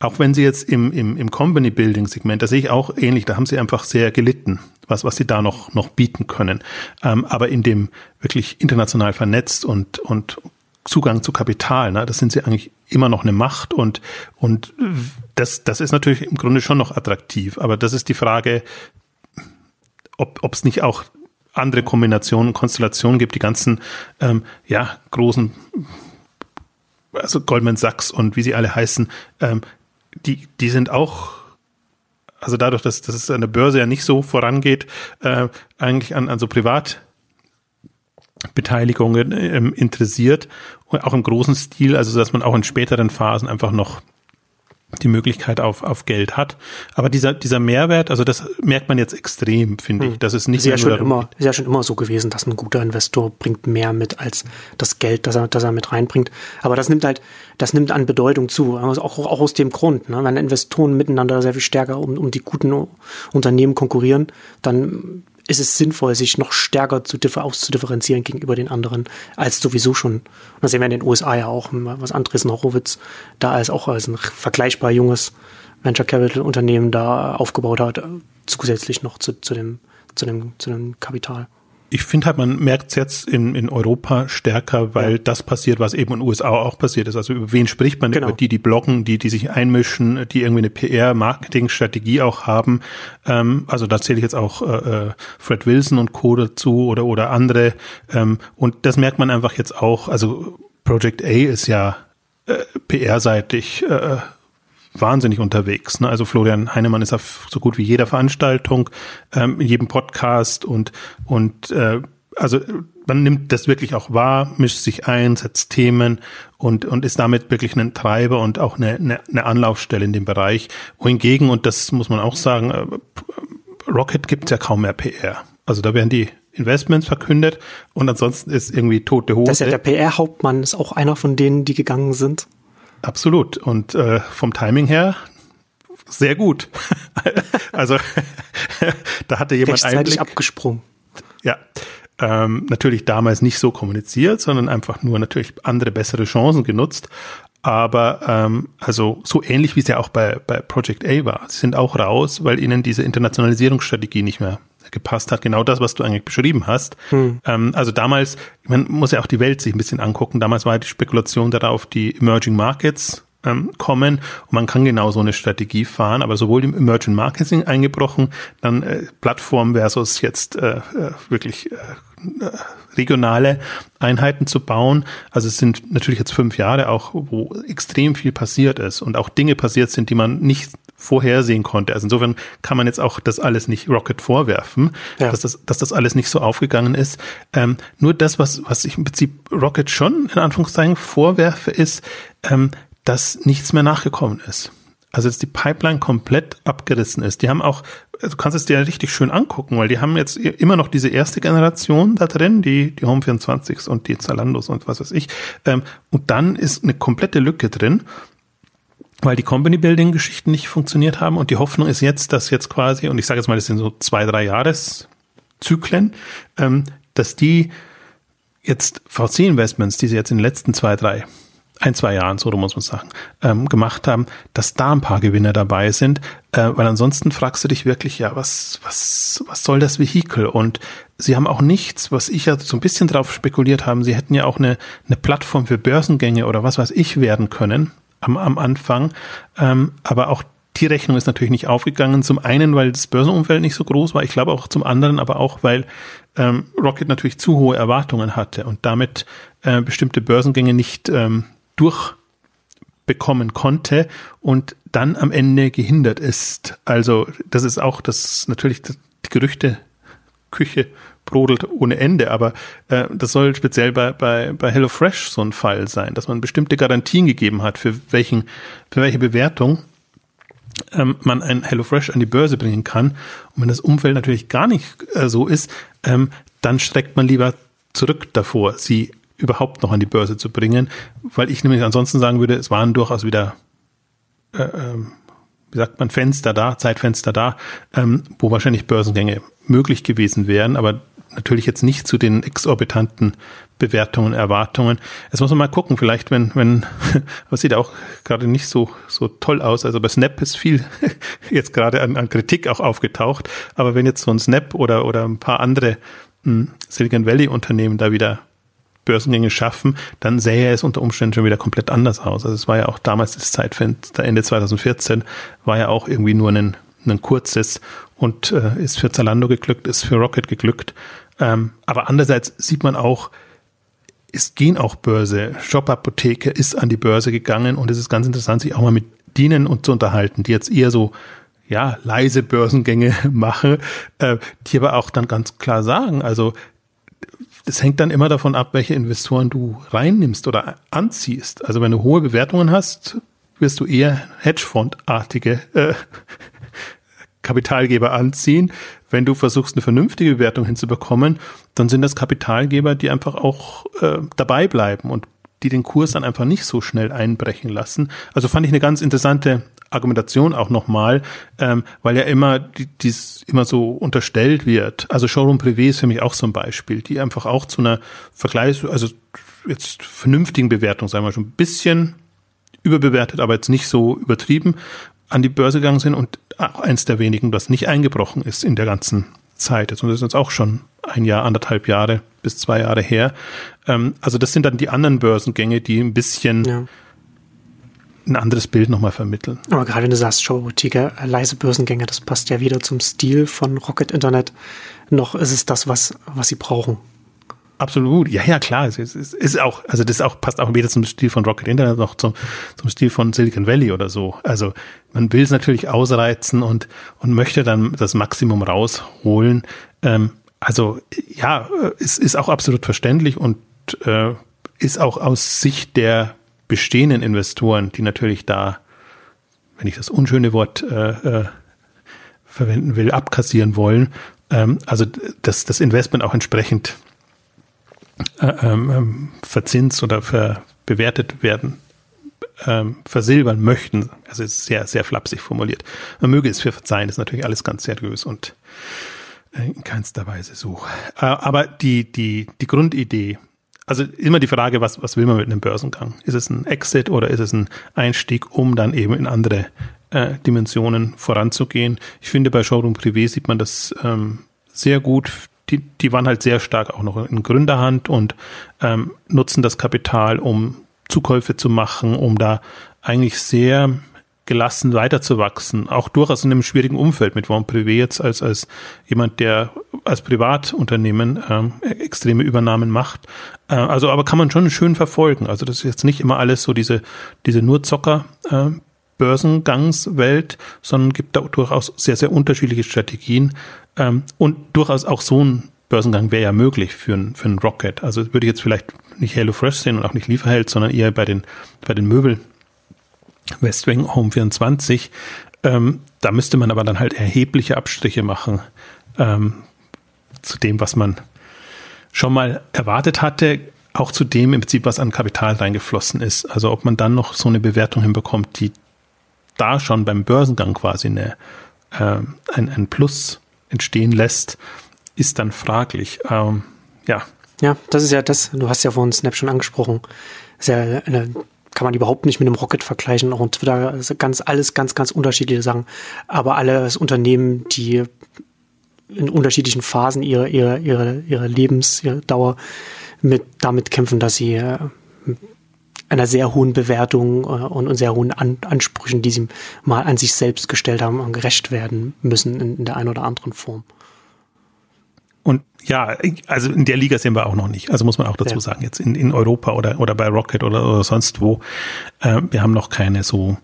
[SPEAKER 2] Auch wenn sie jetzt im, im, im Company Building Segment, da sehe ich auch ähnlich, da haben sie einfach sehr gelitten, was, was sie da noch, noch bieten können. Ähm, aber in dem wirklich international vernetzt und, und Zugang zu Kapital, ne, das sind sie eigentlich immer noch eine Macht und, und das, das ist natürlich im Grunde schon noch attraktiv. Aber das ist die Frage, ob es nicht auch andere Kombinationen, Konstellationen gibt, die ganzen ähm, ja großen, also Goldman Sachs und wie sie alle heißen, ähm, die die sind auch also dadurch, dass, dass es an der Börse ja nicht so vorangeht, äh, eigentlich an, an so Privat Beteiligungen ähm, interessiert auch im großen Stil, also dass man auch in späteren Phasen einfach noch die Möglichkeit auf, auf Geld hat. Aber dieser, dieser Mehrwert, also das merkt man jetzt extrem, finde ich. Hm. Das ist nicht
[SPEAKER 1] ist ja, schon immer, ist ja schon immer so gewesen, dass ein guter Investor bringt mehr mit als das Geld, das er, das er mit reinbringt. Aber das nimmt halt, das nimmt an Bedeutung zu. Also auch, auch aus dem Grund, ne? wenn Investoren miteinander sehr viel stärker um, um die guten Unternehmen konkurrieren, dann ist es sinnvoll, sich noch stärker zu auszudifferenzieren gegenüber den anderen, als sowieso schon. Und das sehen wir in den USA ja auch, was Andres Horowitz da als auch als ein vergleichbar junges Venture Capital Unternehmen da aufgebaut hat, zusätzlich noch zu, zu dem, zu dem, zu dem Kapital
[SPEAKER 2] ich finde halt, man merkt es jetzt in, in Europa stärker, weil ja. das passiert, was eben in den USA auch passiert ist. Also über wen spricht man? Genau. Über die, die bloggen, die, die sich einmischen, die irgendwie eine PR-Marketing-Strategie auch haben. Ähm, also da zähle ich jetzt auch äh, äh, Fred Wilson und Co. dazu oder, oder andere. Ähm, und das merkt man einfach jetzt auch. Also Project A ist ja äh, PR-seitig äh, wahnsinnig unterwegs. Ne? Also Florian Heinemann ist auf so gut wie jeder Veranstaltung, ähm, in jedem Podcast und und äh, also man nimmt das wirklich auch wahr, mischt sich ein, setzt Themen und, und ist damit wirklich ein Treiber und auch eine, eine, eine Anlaufstelle in dem Bereich. Wohingegen, und das muss man auch sagen, äh, Rocket gibt es ja kaum mehr PR. Also da werden die Investments verkündet und ansonsten ist irgendwie tote Hose.
[SPEAKER 1] Das ist ja der PR-Hauptmann, ist auch einer von denen, die gegangen sind.
[SPEAKER 2] Absolut. Und äh, vom Timing her sehr gut. also da hatte jemand
[SPEAKER 1] Einblick. abgesprungen.
[SPEAKER 2] Ja. Ähm, natürlich damals nicht so kommuniziert, sondern einfach nur natürlich andere bessere Chancen genutzt. Aber ähm, also so ähnlich wie es ja auch bei, bei Project A war. Sie sind auch raus, weil ihnen diese Internationalisierungsstrategie nicht mehr gepasst hat. Genau das, was du eigentlich beschrieben hast. Hm. Ähm, also damals, man muss ja auch die Welt sich ein bisschen angucken. Damals war die Spekulation darauf, die Emerging Markets ähm, kommen und man kann genau so eine Strategie fahren, aber sowohl im Emerging Marketing eingebrochen, dann äh, Plattform versus jetzt äh, äh wirklich äh, regionale Einheiten zu bauen. Also es sind natürlich jetzt fünf Jahre auch, wo extrem viel passiert ist und auch Dinge passiert sind, die man nicht vorhersehen konnte. Also insofern kann man jetzt auch das alles nicht Rocket vorwerfen, ja. dass, das, dass das alles nicht so aufgegangen ist. Ähm, nur das, was, was ich im Prinzip Rocket schon in Anführungszeichen vorwerfe, ist, ähm, dass nichts mehr nachgekommen ist. Also dass die Pipeline komplett abgerissen ist. Die haben auch, du kannst es dir richtig schön angucken, weil die haben jetzt immer noch diese erste Generation da drin, die, die Home 24s und die Zalandos und was weiß ich. Ähm, und dann ist eine komplette Lücke drin weil die Company Building Geschichten nicht funktioniert haben und die Hoffnung ist jetzt, dass jetzt quasi, und ich sage jetzt mal, das sind so zwei, drei Jahreszyklen, ähm, dass die jetzt VC Investments, die sie jetzt in den letzten zwei, drei, ein, zwei Jahren, so muss man sagen, ähm, gemacht haben, dass da ein paar Gewinner dabei sind, äh, weil ansonsten fragst du dich wirklich, ja, was, was, was soll das Vehikel? Und sie haben auch nichts, was ich ja so ein bisschen drauf spekuliert haben, sie hätten ja auch eine, eine Plattform für Börsengänge oder was weiß ich werden können, am, am Anfang. Ähm, aber auch die Rechnung ist natürlich nicht aufgegangen. Zum einen, weil das Börsenumfeld nicht so groß war. Ich glaube auch zum anderen, aber auch, weil ähm, Rocket natürlich zu hohe Erwartungen hatte und damit äh, bestimmte Börsengänge nicht ähm, durchbekommen konnte und dann am Ende gehindert ist. Also das ist auch das natürlich die Gerüchte Küche brodelt ohne Ende, aber äh, das soll speziell bei, bei, bei HelloFresh so ein Fall sein, dass man bestimmte Garantien gegeben hat, für welchen, für welche Bewertung ähm, man ein HelloFresh an die Börse bringen kann. Und wenn das Umfeld natürlich gar nicht äh, so ist, ähm, dann streckt man lieber zurück davor, sie überhaupt noch an die Börse zu bringen, weil ich nämlich ansonsten sagen würde, es waren durchaus wieder äh, ähm, wie sagt man, Fenster da, Zeitfenster da, ähm, wo wahrscheinlich Börsengänge möglich gewesen wären, aber natürlich jetzt nicht zu den exorbitanten Bewertungen, Erwartungen. Jetzt muss man mal gucken, vielleicht wenn, wenn, was sieht auch gerade nicht so, so toll aus. Also bei Snap ist viel jetzt gerade an, an Kritik auch aufgetaucht. Aber wenn jetzt so ein Snap oder, oder ein paar andere hm, Silicon Valley Unternehmen da wieder Börsengänge schaffen, dann sähe es unter Umständen schon wieder komplett anders aus. Also es war ja auch damals das Zeitfenster, Ende 2014, war ja auch irgendwie nur ein, ein kurzes und äh, ist für Zalando geglückt, ist für Rocket geglückt. Ähm, aber andererseits sieht man auch, es gehen auch Börse. Shop Apotheke ist an die Börse gegangen und es ist ganz interessant, sich auch mal mit denen und zu unterhalten, die jetzt eher so ja, leise Börsengänge machen, äh, die aber auch dann ganz klar sagen, also das hängt dann immer davon ab, welche Investoren du reinnimmst oder anziehst. Also wenn du hohe Bewertungen hast, wirst du eher Hedgefondartige äh, Kapitalgeber anziehen. Wenn du versuchst, eine vernünftige Bewertung hinzubekommen, dann sind das Kapitalgeber, die einfach auch äh, dabei bleiben und die den Kurs dann einfach nicht so schnell einbrechen lassen. Also fand ich eine ganz interessante Argumentation auch nochmal, ähm, weil ja immer die, dies immer so unterstellt wird. Also Showroom Privé ist für mich auch so ein Beispiel, die einfach auch zu einer Vergleichs-, also jetzt vernünftigen Bewertung, sagen wir schon ein bisschen überbewertet, aber jetzt nicht so übertrieben, an die Börse gegangen sind und auch eins der wenigen, das nicht eingebrochen ist in der ganzen Zeit. Und das ist jetzt auch schon ein Jahr, anderthalb Jahre bis zwei Jahre her. Ähm, also das sind dann die anderen Börsengänge, die ein bisschen ja. ein anderes Bild nochmal vermitteln.
[SPEAKER 1] Aber gerade wenn du sagst, Showboutique, leise Börsengänge, das passt ja wieder zum Stil von Rocket Internet. Noch ist es das, was, was sie brauchen.
[SPEAKER 2] Absolut, ja, ja, klar. Es ist, ist auch, also das auch passt auch weder zum Stil von Rocket Internet noch zum, zum Stil von Silicon Valley oder so. Also man will es natürlich ausreizen und und möchte dann das Maximum rausholen. Ähm, also ja, es ist auch absolut verständlich und äh, ist auch aus Sicht der bestehenden Investoren, die natürlich da, wenn ich das unschöne Wort äh, äh, verwenden will, abkassieren wollen. Ähm, also dass das Investment auch entsprechend äh, ähm, ähm, verzinst oder ver, bewertet werden, ähm, versilbern möchten. Also ist sehr, sehr flapsig formuliert. Man möge es für verzeihen, ist natürlich alles ganz seriös und in keinster Weise so. Äh, aber die, die, die Grundidee, also immer die Frage, was, was will man mit einem Börsengang? Ist es ein Exit oder ist es ein Einstieg, um dann eben in andere äh, Dimensionen voranzugehen? Ich finde, bei Showroom Privé sieht man das ähm, sehr gut die, die waren halt sehr stark auch noch in Gründerhand und ähm, nutzen das Kapital, um Zukäufe zu machen, um da eigentlich sehr gelassen weiterzuwachsen, auch durchaus in einem schwierigen Umfeld mit Von Privé jetzt als, als jemand, der als Privatunternehmen ähm, extreme Übernahmen macht. Äh, also aber kann man schon schön verfolgen. Also das ist jetzt nicht immer alles so diese, diese nur Zocker äh, Börsengangswelt, sondern gibt da durchaus sehr, sehr unterschiedliche Strategien. Ähm, und durchaus auch so ein Börsengang wäre ja möglich für ein, für ein Rocket. Also würde ich jetzt vielleicht nicht HelloFresh sehen und auch nicht Lieferheld, sondern eher bei den, bei den Möbel Westwing Home 24. Ähm, da müsste man aber dann halt erhebliche Abstriche machen ähm, zu dem, was man schon mal erwartet hatte, auch zu dem im Prinzip, was an Kapital reingeflossen ist. Also ob man dann noch so eine Bewertung hinbekommt, die da schon beim Börsengang quasi eine, äh, ein, ein Plus entstehen lässt, ist dann fraglich. Ähm, ja.
[SPEAKER 1] Ja, das ist ja das, du hast ja vorhin Snap schon angesprochen. Ist ja eine, kann man überhaupt nicht mit einem Rocket vergleichen. Auch Twitter also ganz, alles ganz, ganz unterschiedliche Sachen. Aber alles Unternehmen, die in unterschiedlichen Phasen ihre, ihre, ihre, ihre Lebensdauer mit, damit kämpfen, dass sie äh, einer sehr hohen Bewertung äh, und, und, sehr hohen An Ansprüchen, die sie mal an sich selbst gestellt haben, gerecht werden müssen in, in der einen oder anderen Form.
[SPEAKER 2] Und ja, also in der Liga sind wir auch noch nicht. Also muss man auch dazu ja. sagen, jetzt in, in Europa oder, oder bei Rocket oder, oder sonst wo. Äh, wir haben noch keine so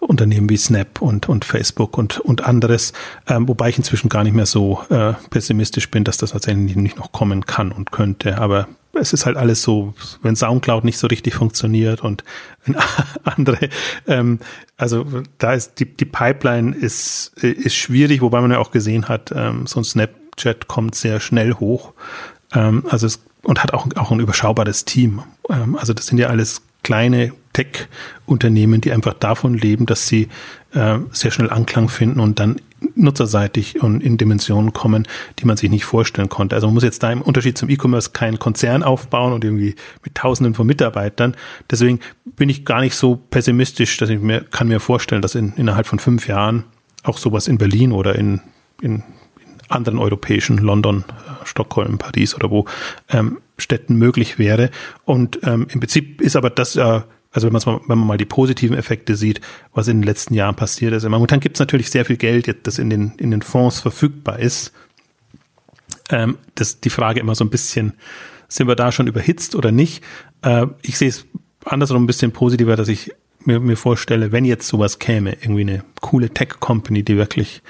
[SPEAKER 2] Unternehmen wie Snap und, und Facebook und, und anderes, ähm, wobei ich inzwischen gar nicht mehr so äh, pessimistisch bin, dass das tatsächlich nicht noch kommen kann und könnte. Aber es ist halt alles so, wenn Soundcloud nicht so richtig funktioniert und wenn andere, ähm, also da ist die, die Pipeline ist, ist schwierig, wobei man ja auch gesehen hat, ähm, so ein Snapchat kommt sehr schnell hoch. Ähm, also es, und hat auch, auch ein überschaubares Team. Ähm, also das sind ja alles kleine Tech-Unternehmen, die einfach davon leben, dass sie äh, sehr schnell Anklang finden und dann nutzerseitig und in Dimensionen kommen, die man sich nicht vorstellen konnte. Also man muss jetzt da im Unterschied zum E-Commerce keinen Konzern aufbauen und irgendwie mit Tausenden von Mitarbeitern. Deswegen bin ich gar nicht so pessimistisch, dass ich mir kann mir vorstellen, dass in, innerhalb von fünf Jahren auch sowas in Berlin oder in, in anderen europäischen London, äh, Stockholm, Paris oder wo ähm, Städten möglich wäre. Und ähm, im Prinzip ist aber das ja, also wenn, mal, wenn man mal die positiven Effekte sieht, was in den letzten Jahren passiert ist. Momentan gibt es natürlich sehr viel Geld, das in den, in den Fonds verfügbar ist. Ähm, das die Frage immer so ein bisschen, sind wir da schon überhitzt oder nicht? Äh, ich sehe es andersrum ein bisschen positiver, dass ich mir, mir vorstelle, wenn jetzt sowas käme, irgendwie eine coole Tech-Company, die wirklich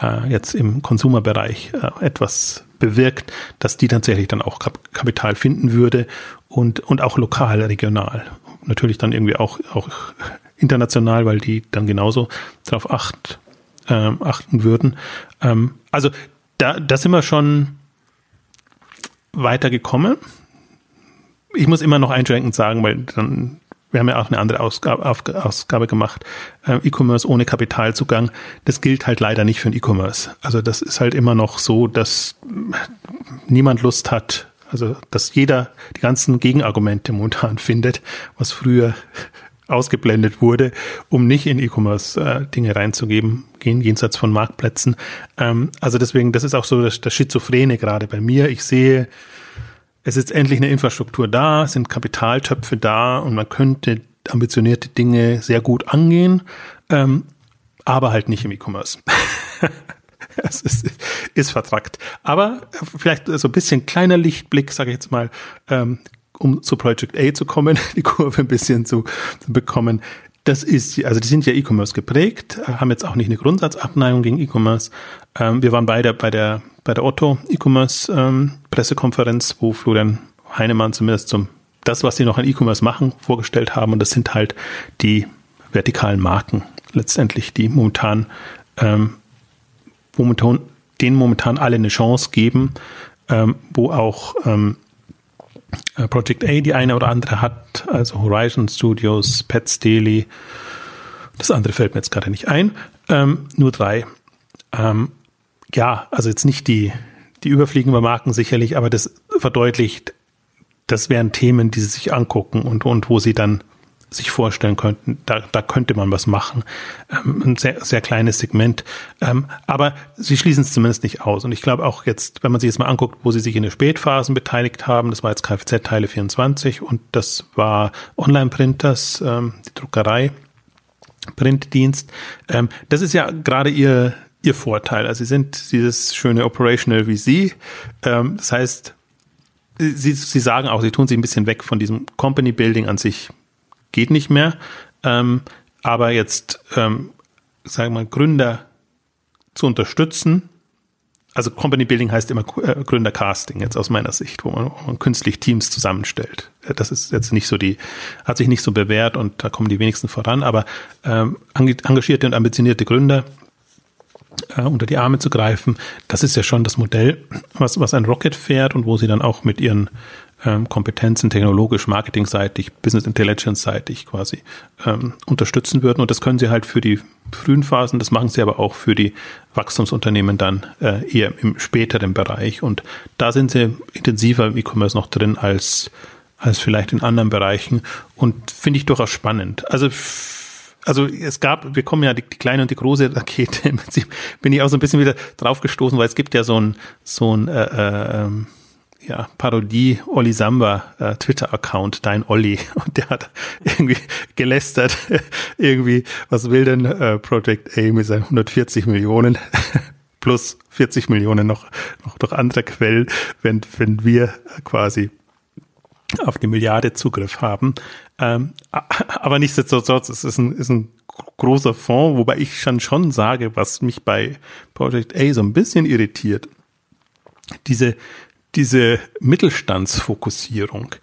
[SPEAKER 2] äh, jetzt im Konsumerbereich äh, etwas bewirkt, dass die tatsächlich dann auch Kap Kapital finden würde und, und auch lokal, regional. Natürlich dann irgendwie auch, auch international, weil die dann genauso darauf acht, ähm, achten würden. Ähm, also da, da sind wir schon weitergekommen. Ich muss immer noch einschränkend sagen, weil dann wir haben ja auch eine andere Ausgabe, Ausgabe gemacht, äh, E-Commerce ohne Kapitalzugang, das gilt halt leider nicht für den E-Commerce. Also das ist halt immer noch so, dass niemand Lust hat, also dass jeder die ganzen Gegenargumente momentan findet, was früher ausgeblendet wurde, um nicht in E-Commerce äh, Dinge reinzugeben, gehen jenseits von Marktplätzen. Ähm, also deswegen, das ist auch so das, das Schizophrene gerade bei mir. Ich sehe, es ist endlich eine Infrastruktur da, es sind Kapitaltöpfe da und man könnte ambitionierte Dinge sehr gut angehen, ähm, aber halt nicht im E-Commerce. es ist, ist vertrackt. Aber vielleicht so ein bisschen kleiner Lichtblick, sage ich jetzt mal, ähm, um zu Project A zu kommen, die Kurve ein bisschen zu, zu bekommen. Das ist, also die sind ja E-Commerce geprägt, haben jetzt auch nicht eine Grundsatzabneigung gegen E-Commerce. Ähm, wir waren beide bei der, bei der Otto E-Commerce ähm, Pressekonferenz, wo Florian Heinemann zumindest zum, das, was sie noch an E-Commerce machen, vorgestellt haben. Und das sind halt die vertikalen Marken letztendlich, die momentan, ähm, momentan, denen momentan alle eine Chance geben, ähm, wo auch ähm, äh, Project A die eine oder andere hat, also Horizon Studios, Pets Daily. Das andere fällt mir jetzt gerade nicht ein. Ähm, nur drei. Ähm, ja, also jetzt nicht die, die überfliegenden Marken sicherlich, aber das verdeutlicht, das wären Themen, die sie sich angucken und, und wo sie dann sich vorstellen könnten, da, da könnte man was machen. Ähm, ein sehr, sehr kleines Segment. Ähm, aber sie schließen es zumindest nicht aus. Und ich glaube auch jetzt, wenn man sich jetzt mal anguckt, wo sie sich in den Spätphasen beteiligt haben, das war jetzt Kfz-Teile 24 und das war Online-Printers, ähm, die Druckerei, Printdienst. Ähm, das ist ja gerade ihr, ihr Vorteil. Also sie sind dieses schöne Operational VC. Ähm, das heißt, Sie, Sie sagen auch, Sie tun sich ein bisschen weg von diesem Company Building an sich geht nicht mehr. Ähm, aber jetzt, ähm, sagen wir mal, Gründer zu unterstützen, also Company Building heißt immer äh, Gründercasting jetzt aus meiner Sicht, wo man, wo man, künstlich Teams zusammenstellt. Äh, das ist jetzt nicht so die, hat sich nicht so bewährt und da kommen die wenigsten voran, aber ähm, engagierte und ambitionierte Gründer äh, unter die Arme zu greifen, das ist ja schon das Modell, was, was ein Rocket fährt und wo sie dann auch mit ihren ähm, Kompetenzen technologisch, marketingseitig, Business Intelligence-seitig quasi ähm, unterstützen würden. Und das können sie halt für die frühen Phasen, das machen sie aber auch für die Wachstumsunternehmen dann äh, eher im späteren Bereich. Und da sind sie intensiver im E-Commerce noch drin als, als vielleicht in anderen Bereichen und finde ich durchaus spannend. Also also es gab, wir kommen ja die, die kleine und die große Rakete. Im Prinzip bin ich auch so ein bisschen wieder draufgestoßen, weil es gibt ja so ein so ein äh, äh, ähm, ja, Parodie Olli Samba äh, Twitter-Account, dein Olli. Und der hat irgendwie gelästert, irgendwie, was will denn äh, Project A mit seinen 140 Millionen plus 40 Millionen noch, noch durch andere Quellen, wenn, wenn wir quasi auf die Milliarde Zugriff haben. Ähm, aber nichtsdestotrotz, es ist ein, ist ein großer Fonds, wobei ich schon schon sage, was mich bei Project A so ein bisschen irritiert. Diese, diese Mittelstandsfokussierung,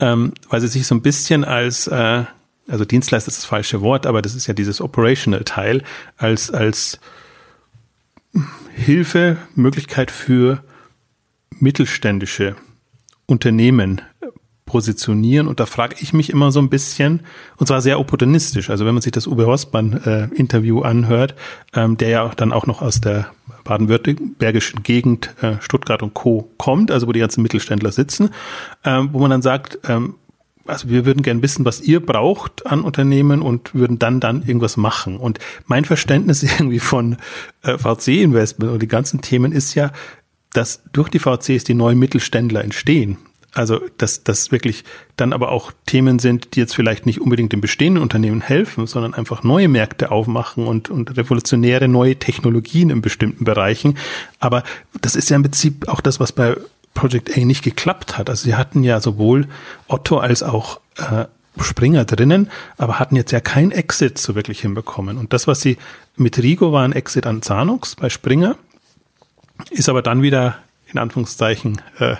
[SPEAKER 2] ähm, weil sie sich so ein bisschen als, äh, also Dienstleister ist das falsche Wort, aber das ist ja dieses Operational Teil, als, als Hilfe, Möglichkeit für mittelständische Unternehmen positionieren. Und da frage ich mich immer so ein bisschen, und zwar sehr opportunistisch. Also wenn man sich das Uwe Horstmann-Interview äh, anhört, ähm, der ja auch dann auch noch aus der baden-württembergischen Gegend äh, Stuttgart und Co. kommt, also wo die ganzen Mittelständler sitzen, ähm, wo man dann sagt, ähm, also wir würden gern wissen, was ihr braucht an Unternehmen und würden dann dann irgendwas machen. Und mein Verständnis irgendwie von äh, VC-Investment und die ganzen Themen ist ja, dass durch die VCs die neuen Mittelständler entstehen. Also, dass das wirklich dann aber auch Themen sind, die jetzt vielleicht nicht unbedingt den bestehenden Unternehmen helfen, sondern einfach neue Märkte aufmachen und, und revolutionäre neue Technologien in bestimmten Bereichen. Aber das ist ja im Prinzip auch das, was bei Project A nicht geklappt hat. Also sie hatten ja sowohl Otto als auch äh, Springer drinnen, aber hatten jetzt ja kein Exit so wirklich hinbekommen. Und das, was sie mit Rigo war ein Exit an Zanux bei Springer, ist aber dann wieder in Anführungszeichen äh,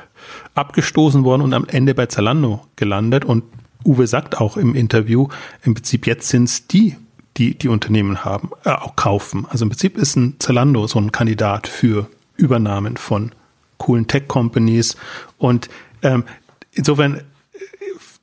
[SPEAKER 2] abgestoßen worden und am Ende bei Zalando gelandet. Und Uwe sagt auch im Interview, im Prinzip jetzt sind es die, die die Unternehmen haben, äh, auch kaufen. Also im Prinzip ist ein Zalando so ein Kandidat für Übernahmen von coolen Tech-Companies. Und ähm, insofern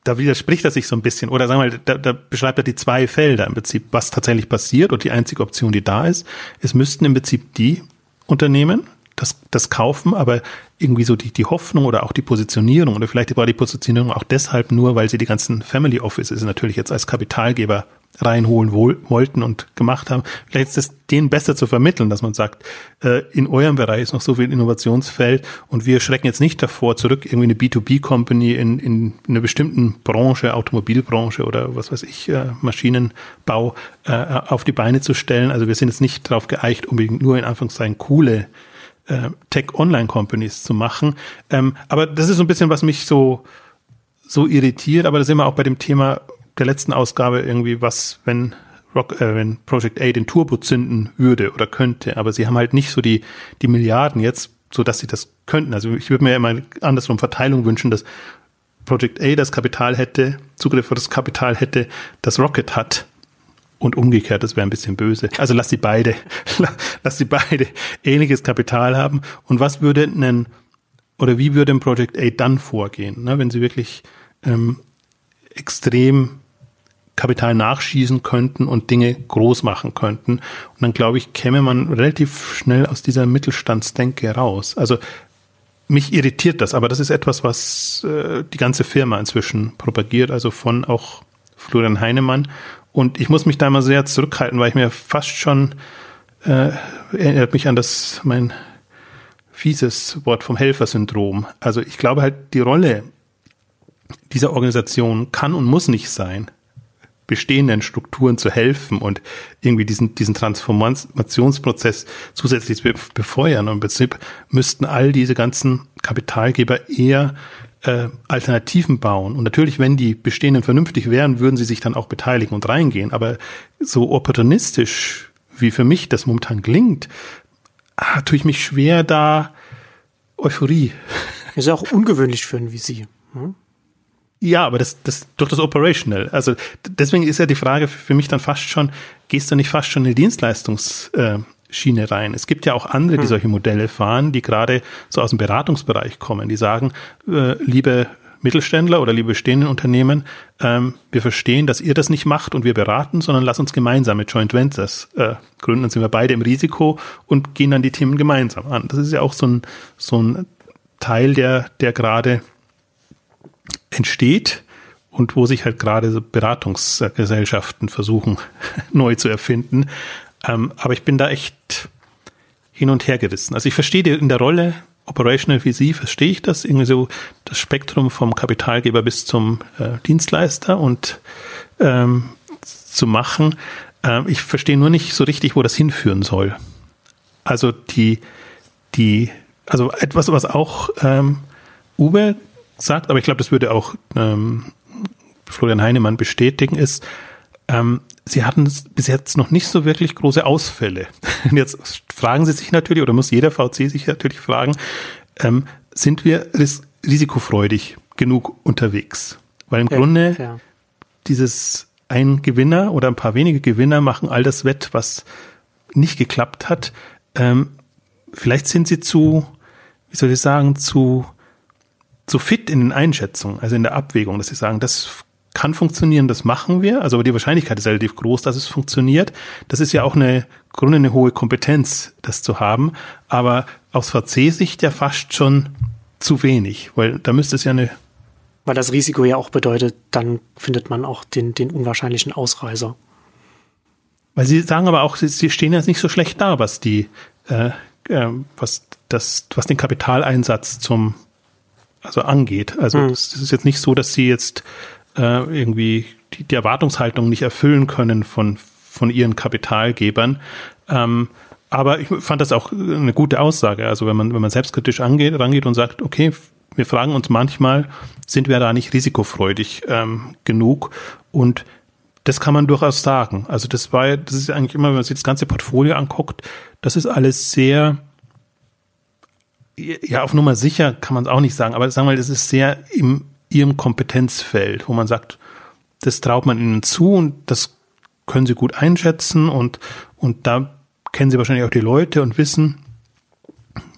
[SPEAKER 2] da widerspricht er sich so ein bisschen. Oder sagen wir mal, da, da beschreibt er die zwei Felder im Prinzip, was tatsächlich passiert. Und die einzige Option, die da ist, es müssten im Prinzip die Unternehmen das, das kaufen, aber irgendwie so die, die Hoffnung oder auch die Positionierung oder vielleicht war die Positionierung auch deshalb nur, weil sie die ganzen Family Offices natürlich jetzt als Kapitalgeber reinholen wollten und gemacht haben. Vielleicht ist es denen besser zu vermitteln, dass man sagt, äh, in eurem Bereich ist noch so viel Innovationsfeld und wir schrecken jetzt nicht davor, zurück irgendwie eine B2B-Company in, in einer bestimmten Branche, Automobilbranche oder was weiß ich, äh, Maschinenbau äh, auf die Beine zu stellen. Also wir sind jetzt nicht darauf geeicht, unbedingt nur in Anführungszeichen coole äh, Tech-Online-Companies zu machen. Ähm, aber das ist so ein bisschen, was mich so so irritiert, aber da sind wir auch bei dem Thema der letzten Ausgabe irgendwie, was, wenn Rock, äh, wenn Project A den Turbo zünden würde oder könnte, aber sie haben halt nicht so die, die Milliarden jetzt, so dass sie das könnten. Also ich würde mir immer andersrum Verteilung wünschen, dass Project A das Kapital hätte, Zugriff auf das Kapital hätte, das Rocket hat. Und umgekehrt, das wäre ein bisschen böse. Also lass sie beide, lass sie beide ähnliches Kapital haben. Und was würde ein, oder wie würde ein Project A dann vorgehen, ne, wenn sie wirklich ähm, extrem Kapital nachschießen könnten und Dinge groß machen könnten. Und dann, glaube ich, käme man relativ schnell aus dieser Mittelstandsdenke raus. Also mich irritiert das, aber das ist etwas, was äh, die ganze Firma inzwischen propagiert, also von auch Florian Heinemann. Und ich muss mich da mal sehr zurückhalten, weil ich mir fast schon äh, erinnert mich an das mein fieses Wort vom Helfersyndrom. Also ich glaube halt, die Rolle dieser Organisation kann und muss nicht sein, bestehenden Strukturen zu helfen und irgendwie diesen, diesen Transformationsprozess zusätzlich zu befeuern. Und im Prinzip müssten all diese ganzen Kapitalgeber eher äh, Alternativen bauen. Und natürlich, wenn die bestehenden vernünftig wären, würden sie sich dann auch beteiligen und reingehen. Aber so opportunistisch, wie für mich das momentan klingt, ah, tue ich mich schwer, da Euphorie.
[SPEAKER 1] Ist ja auch ungewöhnlich für ein VC. Hm?
[SPEAKER 2] Ja, aber das, das durch das Operational. Also deswegen ist ja die Frage für mich dann fast schon, gehst du nicht fast schon in die Dienstleistungsschiene rein? Es gibt ja auch andere, die hm. solche Modelle fahren, die gerade so aus dem Beratungsbereich kommen, die sagen, äh, liebe Mittelständler oder liebe bestehenden Unternehmen, ähm, wir verstehen, dass ihr das nicht macht und wir beraten, sondern lass uns gemeinsam mit Joint Ventures äh, gründen. Dann sind wir beide im Risiko und gehen dann die Themen gemeinsam an. Das ist ja auch so ein, so ein Teil, der, der gerade entsteht und wo sich halt gerade so Beratungsgesellschaften versuchen neu zu erfinden. Ähm, aber ich bin da echt hin und her gerissen. Also ich verstehe in der Rolle Operational VC, verstehe ich das, irgendwie so das Spektrum vom Kapitalgeber bis zum äh, Dienstleister und ähm, zu machen. Ähm, ich verstehe nur nicht so richtig, wo das hinführen soll. Also die, die, also etwas, was auch ähm, Uber sagt, aber ich glaube, das würde auch ähm, Florian Heinemann bestätigen, ist, ähm, sie hatten bis jetzt noch nicht so wirklich große Ausfälle. Und jetzt fragen sie sich natürlich, oder muss jeder VC sich natürlich fragen, ähm, sind wir ris risikofreudig genug unterwegs? Weil im ja, Grunde ja. dieses ein Gewinner oder ein paar wenige Gewinner machen all das wett, was nicht geklappt hat. Ähm, vielleicht sind sie zu, wie soll ich sagen, zu so fit in den Einschätzungen, also in der Abwägung, dass sie sagen, das kann funktionieren, das machen wir. Also die Wahrscheinlichkeit ist relativ groß, dass es funktioniert. Das ist ja auch eine Grunde eine hohe Kompetenz, das zu haben. Aber aus VC-Sicht ja fast schon zu wenig, weil da müsste es ja eine
[SPEAKER 1] weil das Risiko ja auch bedeutet, dann findet man auch den, den unwahrscheinlichen Ausreißer.
[SPEAKER 2] Weil Sie sagen aber auch, Sie, Sie stehen jetzt nicht so schlecht da, was die, äh, äh, was das, was den Kapitaleinsatz zum also angeht. Also mhm. es ist jetzt nicht so, dass sie jetzt äh, irgendwie die, die Erwartungshaltung nicht erfüllen können von, von ihren Kapitalgebern. Ähm, aber ich fand das auch eine gute Aussage. Also wenn man, wenn man selbstkritisch angeht, rangeht und sagt, okay, wir fragen uns manchmal, sind wir da nicht risikofreudig ähm, genug? Und das kann man durchaus sagen. Also das war, das ist eigentlich immer, wenn man sich das ganze Portfolio anguckt, das ist alles sehr, ja, auf Nummer sicher kann man es auch nicht sagen, aber sagen wir mal, das ist sehr im ihrem Kompetenzfeld, wo man sagt, das traut man ihnen zu und das können sie gut einschätzen und, und da kennen sie wahrscheinlich auch die Leute und wissen,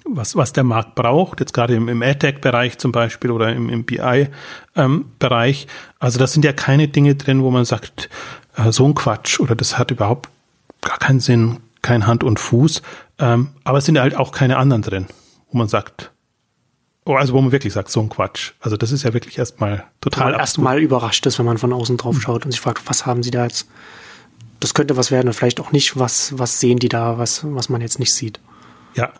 [SPEAKER 2] was, was der Markt braucht, jetzt gerade im, im AdTech-Bereich zum Beispiel oder im, im BI-Bereich. Ähm, also das sind ja keine Dinge drin, wo man sagt, äh, so ein Quatsch oder das hat überhaupt gar keinen Sinn, kein Hand und Fuß. Ähm, aber es sind halt auch keine anderen drin, wo man sagt, oh, also wo man wirklich sagt, so ein Quatsch. Also das ist ja wirklich erstmal total.
[SPEAKER 1] Erstmal überrascht ist, wenn man von außen drauf schaut und sich fragt, was haben sie da jetzt? Das könnte was werden und vielleicht auch nicht, was, was sehen die da, was, was man jetzt nicht sieht.
[SPEAKER 2] Ja,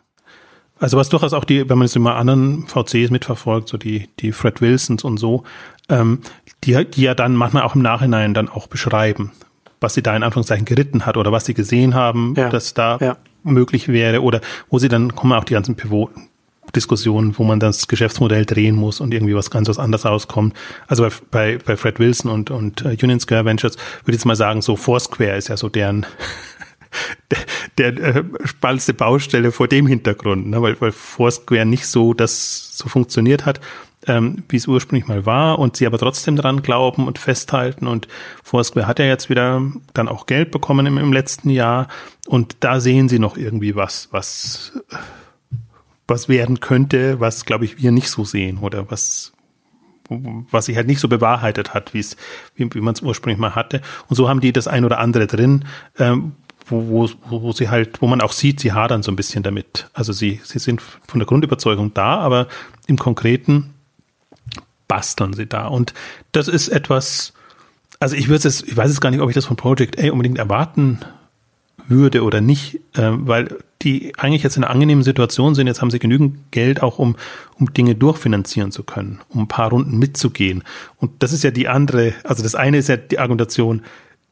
[SPEAKER 2] also was durchaus auch die, wenn man es immer anderen VCs mitverfolgt, so die, die Fred Wilsons und so, ähm, die, die ja dann manchmal auch im Nachhinein dann auch beschreiben, was sie da in Anführungszeichen geritten hat oder was sie gesehen haben, ja. dass da ja. möglich wäre oder wo sie dann kommen auch die ganzen Pivot Diskussionen, wo man das Geschäftsmodell drehen muss und irgendwie was ganz was anderes rauskommt. Also bei, bei, bei Fred Wilson und, und uh, Union Square Ventures würde ich jetzt mal sagen, so Foursquare ist ja so deren der, der äh, spannendste Baustelle vor dem Hintergrund, ne? weil, weil Foursquare nicht so das so funktioniert hat, ähm, wie es ursprünglich mal war und sie aber trotzdem dran glauben und festhalten und Foursquare hat ja jetzt wieder dann auch Geld bekommen im, im letzten Jahr und da sehen sie noch irgendwie was, was was werden könnte, was glaube ich wir nicht so sehen oder was was sich halt nicht so bewahrheitet hat, wie es wie, wie man es ursprünglich mal hatte. Und so haben die das ein oder andere drin, ähm, wo, wo, wo sie halt, wo man auch sieht, sie hadern so ein bisschen damit. Also sie, sie sind von der Grundüberzeugung da, aber im Konkreten basteln sie da. Und das ist etwas, also ich würde es, ich weiß es gar nicht, ob ich das von Project A unbedingt erwarten würde oder nicht, äh, weil die eigentlich jetzt in einer angenehmen Situation sind. Jetzt haben sie genügend Geld auch, um, um Dinge durchfinanzieren zu können, um ein paar Runden mitzugehen. Und das ist ja die andere, also das eine ist ja die Argumentation,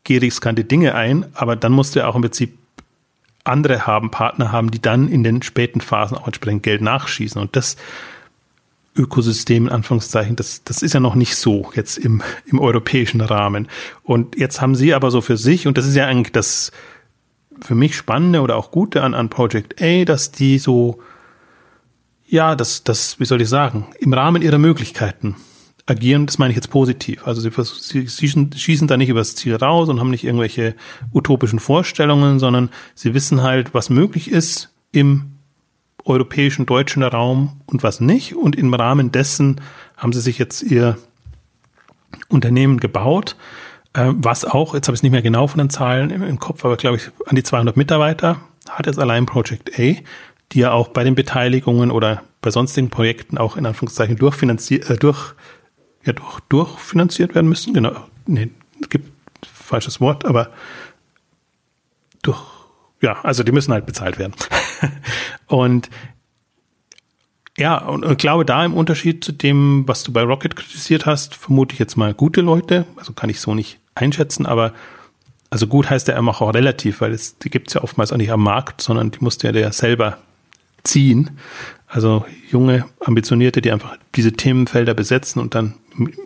[SPEAKER 2] geh riskante Dinge ein, aber dann musst du ja auch im Prinzip andere haben, Partner haben, die dann in den späten Phasen auch entsprechend Geld nachschießen. Und das Ökosystem, in Anführungszeichen, das, das ist ja noch nicht so jetzt im, im europäischen Rahmen. Und jetzt haben sie aber so für sich, und das ist ja eigentlich das für mich Spannende oder auch Gute an, an Project A, dass die so, ja, das, das, wie soll ich sagen, im Rahmen ihrer Möglichkeiten agieren, das meine ich jetzt positiv. Also sie, sie schießen, schießen da nicht übers Ziel raus und haben nicht irgendwelche utopischen Vorstellungen, sondern sie wissen halt, was möglich ist im europäischen, deutschen Raum und was nicht. Und im Rahmen dessen haben sie sich jetzt ihr Unternehmen gebaut, was auch, jetzt habe ich es nicht mehr genau von den Zahlen im, im Kopf, aber glaube ich an die 200 Mitarbeiter hat jetzt allein Project A, die ja auch bei den Beteiligungen oder bei sonstigen Projekten auch in Anführungszeichen durchfinanziert, äh, durch ja doch durchfinanziert werden müssen. Genau, nee, es gibt falsches Wort, aber durch, ja, also die müssen halt bezahlt werden. und ja, und, und glaube da im Unterschied zu dem, was du bei Rocket kritisiert hast, vermute ich jetzt mal gute Leute, also kann ich so nicht einschätzen, aber also gut heißt ja immer auch relativ, weil es, die gibt's ja oftmals auch nicht am Markt, sondern die musst du ja der selber ziehen. Also junge, ambitionierte, die einfach diese Themenfelder besetzen und dann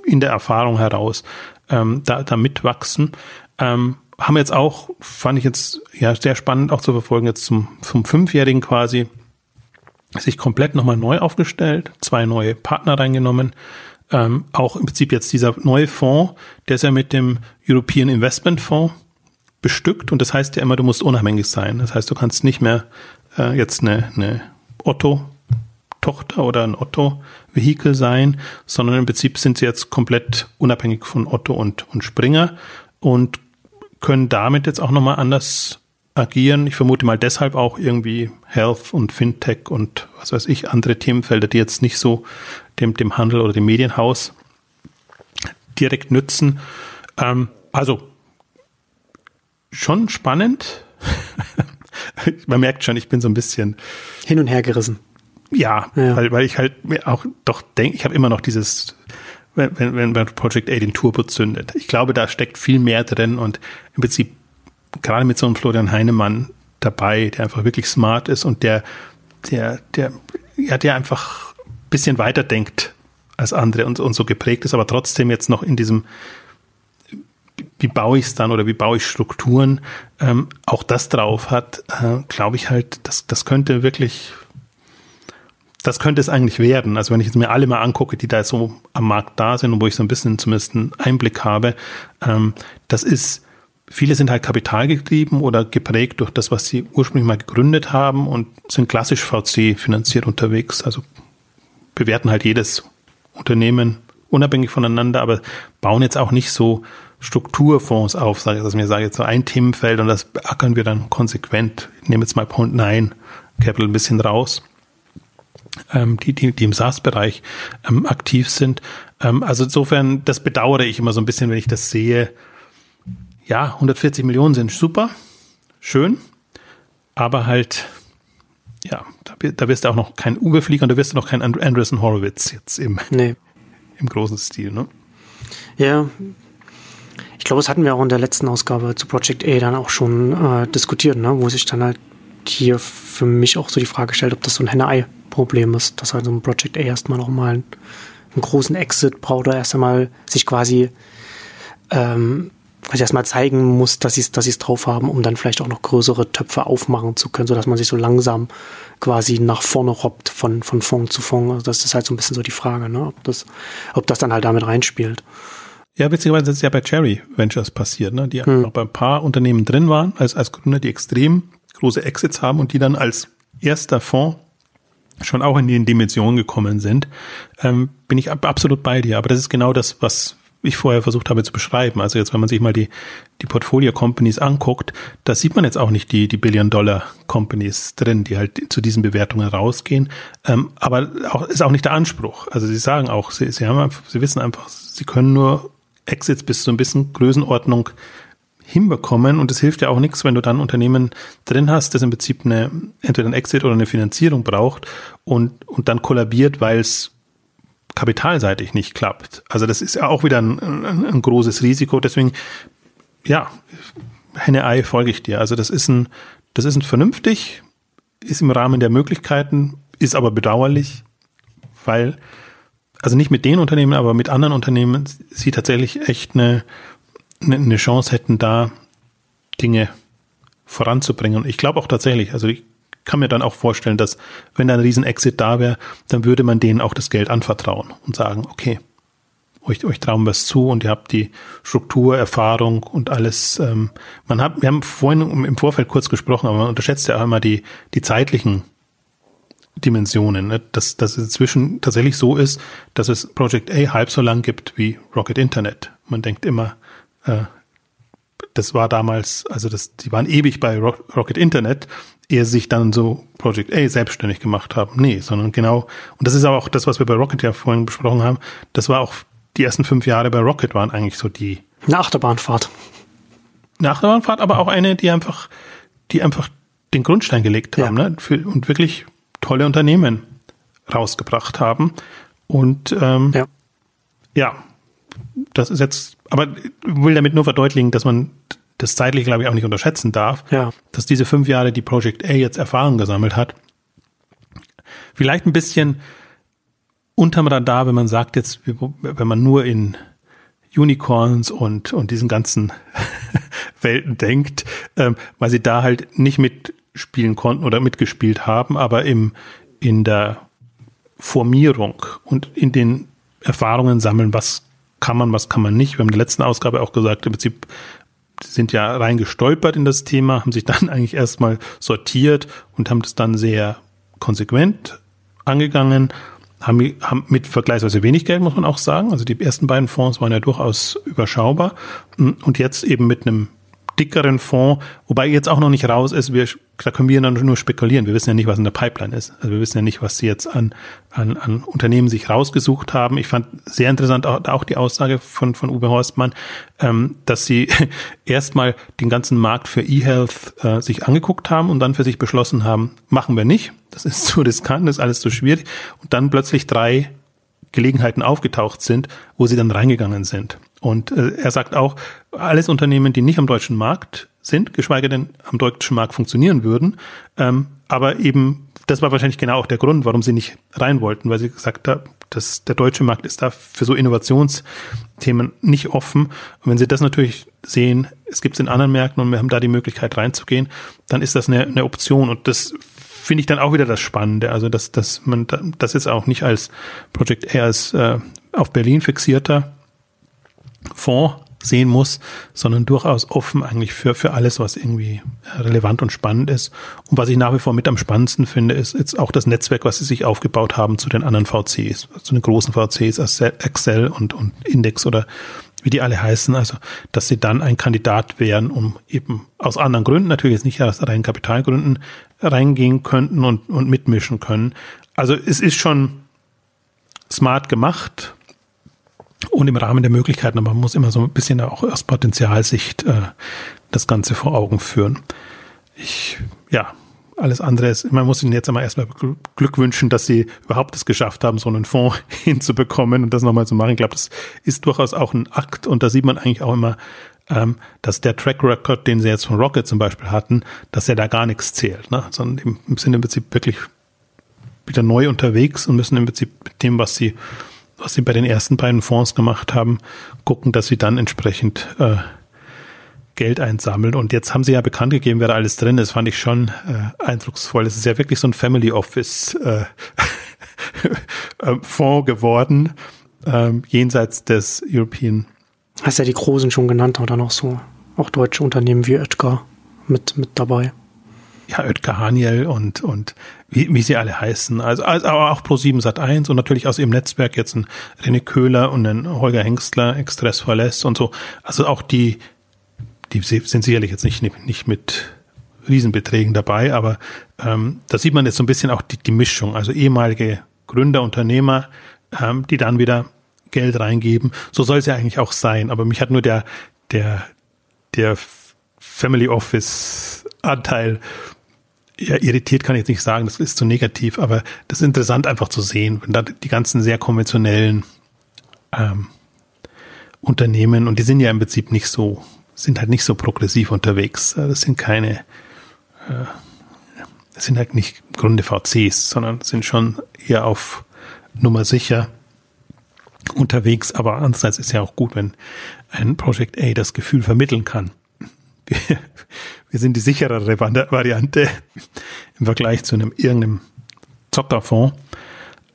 [SPEAKER 2] in der Erfahrung heraus ähm, da, da mitwachsen. Ähm, haben jetzt auch, fand ich jetzt ja sehr spannend auch zu verfolgen, jetzt zum, zum Fünfjährigen quasi, sich komplett nochmal neu aufgestellt, zwei neue Partner reingenommen. Ähm, auch im Prinzip jetzt dieser neue Fonds, der ist ja mit dem European Investment Fonds bestückt und das heißt ja immer, du musst unabhängig sein. Das heißt, du kannst nicht mehr äh, jetzt eine, eine Otto Tochter oder ein Otto-Vehikel sein, sondern im Prinzip sind sie jetzt komplett unabhängig von Otto und, und Springer und können damit jetzt auch nochmal anders agieren. Ich vermute mal deshalb auch irgendwie Health und Fintech und was weiß ich, andere Themenfelder, die jetzt nicht so dem, dem Handel oder dem Medienhaus direkt nützen. Ähm, also schon spannend. Man merkt schon, ich bin so ein bisschen
[SPEAKER 1] hin und her gerissen.
[SPEAKER 2] Ja, ja, Weil, weil ich halt mir auch doch denke, ich habe immer noch dieses, wenn, wenn, wenn Project A den Turbo zündet. Ich glaube, da steckt viel mehr drin und im Prinzip gerade mit so einem Florian Heinemann dabei, der einfach wirklich smart ist und der, der, der, ja, der einfach bisschen weiter denkt als andere und, und so geprägt ist, aber trotzdem jetzt noch in diesem wie baue ich es dann oder wie baue ich Strukturen, ähm, auch das drauf hat, äh, glaube ich halt, das, das könnte wirklich, das könnte es eigentlich werden. Also wenn ich jetzt mir alle mal angucke, die da so am Markt da sind und wo ich so ein bisschen zumindest einen Einblick habe, ähm, das ist, viele sind halt kapitalgetrieben oder geprägt durch das, was sie ursprünglich mal gegründet haben und sind klassisch VC finanziert unterwegs. Also bewerten halt jedes Unternehmen unabhängig voneinander, aber bauen jetzt auch nicht so Strukturfonds auf, sage ich, dass ich mir sage, jetzt so ein Themenfeld und das beackern wir dann konsequent. Ich nehme jetzt mal Point 9 Capital ein bisschen raus, ähm, die, die, die im SaaS-Bereich ähm, aktiv sind. Ähm, also insofern, das bedauere ich immer so ein bisschen, wenn ich das sehe. Ja, 140 Millionen sind super, schön, aber halt, ja, da, da wirst du auch noch kein Uwe-Flieger und da wirst du noch kein Anderson Horowitz jetzt im, nee. im großen Stil, ne?
[SPEAKER 1] Ja, ich glaube, das hatten wir auch in der letzten Ausgabe zu Project A dann auch schon äh, diskutiert, ne? wo sich dann halt hier für mich auch so die Frage stellt, ob das so ein Henne-Ei-Problem ist, dass halt so ein Project A erstmal nochmal einen, einen großen Exit braucht oder erst einmal sich quasi ähm, quasi erstmal zeigen muss, dass sie es dass drauf haben, um dann vielleicht auch noch größere Töpfe aufmachen zu können, sodass man sich so langsam quasi nach vorne robbt von, von Fonds zu Fonds. Also das ist halt so ein bisschen so die Frage, ne? ob, das, ob das dann halt damit reinspielt.
[SPEAKER 2] Ja, beziehungsweise ist ja bei Cherry Ventures passiert, ne? die hm. auch bei ein paar Unternehmen drin waren, als, als Gründer, die extrem große Exits haben und die dann als erster Fonds schon auch in die Dimension gekommen sind, ähm, bin ich absolut bei dir. Aber das ist genau das, was ich vorher versucht habe zu beschreiben. Also jetzt, wenn man sich mal die, die Portfolio-Companies anguckt, da sieht man jetzt auch nicht die, die Billion-Dollar-Companies drin, die halt zu diesen Bewertungen rausgehen. Ähm, aber auch, ist auch nicht der Anspruch. Also sie sagen auch, sie, sie haben, sie wissen einfach, sie können nur Exits bis zu ein bisschen Größenordnung hinbekommen. Und es hilft ja auch nichts, wenn du dann Unternehmen drin hast, das im Prinzip eine, entweder ein Exit oder eine Finanzierung braucht und, und dann kollabiert, weil es kapitalseitig nicht klappt. Also das ist ja auch wieder ein, ein, ein großes Risiko. Deswegen, ja, Henne-Ei folge ich dir. Also das ist ein, das ist ein vernünftig, ist im Rahmen der Möglichkeiten, ist aber bedauerlich, weil also nicht mit den Unternehmen, aber mit anderen Unternehmen, sie tatsächlich echt eine, eine Chance hätten, da Dinge voranzubringen. Und ich glaube auch tatsächlich, also ich kann mir dann auch vorstellen, dass wenn da ein Riesen-Exit da wäre, dann würde man denen auch das Geld anvertrauen und sagen, okay, euch, euch trauen wir es zu und ihr habt die Struktur, Erfahrung und alles. Ähm, man hat, wir haben vorhin im Vorfeld kurz gesprochen, aber man unterschätzt ja auch immer die, die zeitlichen Dimensionen, ne? dass, dass es inzwischen tatsächlich so ist, dass es Project A halb so lang gibt wie Rocket Internet. Man denkt immer, äh, das war damals, also das, die waren ewig bei Rocket Internet, ehe sich dann so Project A selbstständig gemacht haben. Nee, sondern genau, und das ist aber auch das, was wir bei Rocket ja vorhin besprochen haben, das war auch die ersten fünf Jahre bei Rocket waren eigentlich so die.
[SPEAKER 1] Eine Achterbahnfahrt.
[SPEAKER 2] Eine Achterbahnfahrt, aber auch eine, die einfach, die einfach den Grundstein gelegt haben, ja. ne? Für, und wirklich tolle Unternehmen rausgebracht haben. Und ähm, ja. ja, das ist jetzt, aber will damit nur verdeutlichen, dass man das zeitlich, glaube ich, auch nicht unterschätzen darf, ja. dass diese fünf Jahre, die Project A jetzt Erfahrung gesammelt hat, vielleicht ein bisschen unterm Radar, wenn man sagt jetzt, wenn man nur in Unicorns und, und diesen ganzen Welten denkt, ähm, weil sie da halt nicht mitspielen konnten oder mitgespielt haben, aber im, in der Formierung und in den Erfahrungen sammeln, was kann man, was kann man nicht. Wir haben in der letzten Ausgabe auch gesagt, im Prinzip sind ja rein gestolpert in das Thema, haben sich dann eigentlich erstmal sortiert und haben das dann sehr konsequent angegangen, haben, haben mit vergleichsweise wenig Geld, muss man auch sagen. Also die ersten beiden Fonds waren ja durchaus überschaubar und jetzt eben mit einem dickeren Fonds, wobei jetzt auch noch nicht raus ist, wir, da können wir dann nur spekulieren. Wir wissen ja nicht, was in der Pipeline ist. Also wir wissen ja nicht, was sie jetzt an, an, an Unternehmen sich rausgesucht haben. Ich fand sehr interessant auch, auch die Aussage von, von Uwe Horstmann, ähm, dass sie erstmal den ganzen Markt für E-Health äh, sich angeguckt haben und dann für sich beschlossen haben, machen wir nicht. Das ist zu riskant, das ist alles zu schwierig. Und dann plötzlich drei Gelegenheiten aufgetaucht sind, wo sie dann reingegangen sind. Und äh, er sagt auch, alles Unternehmen, die nicht am deutschen Markt sind, geschweige denn am deutschen Markt funktionieren würden. Ähm, aber eben, das war wahrscheinlich genau auch der Grund, warum sie nicht rein wollten, weil sie gesagt haben, dass der deutsche Markt ist da für so Innovationsthemen nicht offen. Und wenn sie das natürlich sehen, es gibt es in anderen Märkten und wir haben da die Möglichkeit reinzugehen, dann ist das eine, eine Option. Und das finde ich dann auch wieder das Spannende. Also, dass, dass man das jetzt auch nicht als Project A als äh, auf Berlin fixierter Fonds sehen muss, sondern durchaus offen eigentlich für, für alles, was irgendwie relevant und spannend ist. Und was ich nach wie vor mit am spannendsten finde, ist jetzt auch das Netzwerk, was sie sich aufgebaut haben zu den anderen VCs, zu den großen VCs, Excel und, und Index oder wie die alle heißen, also dass sie dann ein Kandidat wären, um eben aus anderen Gründen, natürlich jetzt nicht aus reinen Kapitalgründen, reingehen könnten und, und mitmischen können. Also es ist schon smart gemacht, und im Rahmen der Möglichkeiten, aber man muss immer so ein bisschen auch aus Potenzialsicht äh, das Ganze vor Augen führen. Ich, ja, alles andere ist, man muss ihnen jetzt einmal erstmal Glück wünschen, dass sie überhaupt es geschafft haben, so einen Fonds hinzubekommen und das nochmal zu machen. Ich glaube, das ist durchaus auch ein Akt und da sieht man eigentlich auch immer, ähm, dass der Track Record, den sie jetzt von Rocket zum Beispiel hatten, dass er da gar nichts zählt, ne? sondern im, im Sinne im Prinzip wirklich wieder neu unterwegs und müssen im Prinzip mit dem, was sie was sie bei den ersten beiden Fonds gemacht haben, gucken, dass sie dann entsprechend äh, Geld einsammeln. Und jetzt haben sie ja bekannt gegeben, wer da alles drin ist, fand ich schon äh, eindrucksvoll. Es ist ja wirklich so ein Family Office äh, Fonds geworden, äh, jenseits des European.
[SPEAKER 1] Hast ja die Großen schon genannt, oder noch so auch deutsche Unternehmen wie Oetker mit, mit dabei
[SPEAKER 2] ja, Oetker Haniel und, und wie, wie sie alle heißen. Also, also aber auch Pro7 Sat 1 und natürlich aus ihrem Netzwerk jetzt ein René Köhler und ein Holger Hengstler, Express Verlässt und so. Also auch die, die sind sicherlich jetzt nicht, nicht mit Riesenbeträgen dabei, aber ähm, da sieht man jetzt so ein bisschen auch die, die Mischung. Also ehemalige Gründer, Unternehmer, ähm, die dann wieder Geld reingeben. So soll es ja eigentlich auch sein. Aber mich hat nur der, der, der Family Office Anteil ja, irritiert kann ich jetzt nicht sagen, das ist zu negativ, aber das ist interessant einfach zu sehen, wenn da die ganzen sehr konventionellen ähm, Unternehmen, und die sind ja im Prinzip nicht so, sind halt nicht so progressiv unterwegs. Das sind keine, äh, das sind halt nicht im Grunde VCs, sondern sind schon eher auf Nummer sicher unterwegs. Aber andererseits ist ja auch gut, wenn ein Project A das Gefühl vermitteln kann. Wir sind die sicherere Variante im Vergleich zu einem irgendeinem Zockerfonds.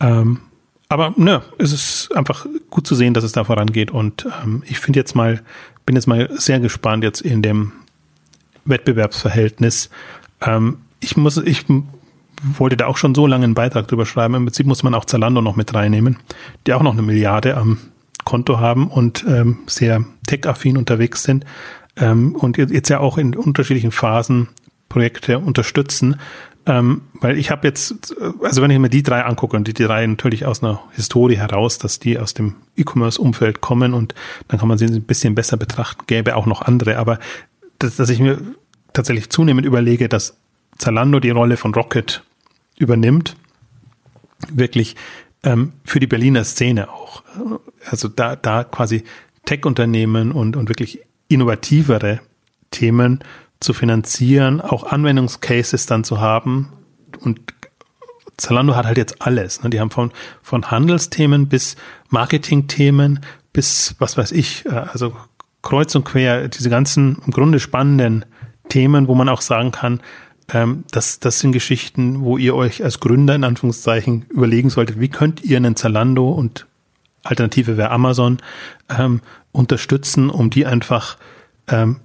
[SPEAKER 2] Ähm, aber ne, es ist einfach gut zu sehen, dass es da vorangeht. Und ähm, ich finde jetzt mal, bin jetzt mal sehr gespannt jetzt in dem Wettbewerbsverhältnis. Ähm, ich muss, ich wollte da auch schon so lange einen Beitrag drüber schreiben. Im Prinzip muss man auch Zalando noch mit reinnehmen, die auch noch eine Milliarde am Konto haben und ähm, sehr tech-affin unterwegs sind ähm, und jetzt ja auch in unterschiedlichen Phasen Projekte unterstützen. Ähm, weil ich habe jetzt, also wenn ich mir die drei angucke und die, die drei natürlich aus einer Historie heraus, dass die aus dem E-Commerce-Umfeld kommen und dann kann man sie ein bisschen besser betrachten, gäbe auch noch andere, aber dass, dass ich mir tatsächlich zunehmend überlege, dass Zalando die Rolle von Rocket übernimmt, wirklich ähm, für die Berliner Szene auch. Also da, da quasi Tech-Unternehmen und, und wirklich innovativere Themen zu finanzieren, auch Anwendungscases dann zu haben. Und Zalando hat halt jetzt alles. Ne? Die haben von, von Handelsthemen bis Marketingthemen bis, was weiß ich, äh, also kreuz und quer, diese ganzen im Grunde spannenden Themen, wo man auch sagen kann, ähm, das, das sind Geschichten, wo ihr euch als Gründer in Anführungszeichen überlegen solltet, wie könnt ihr einen Zalando und Alternative wäre Amazon ähm, unterstützen, um die einfach ähm,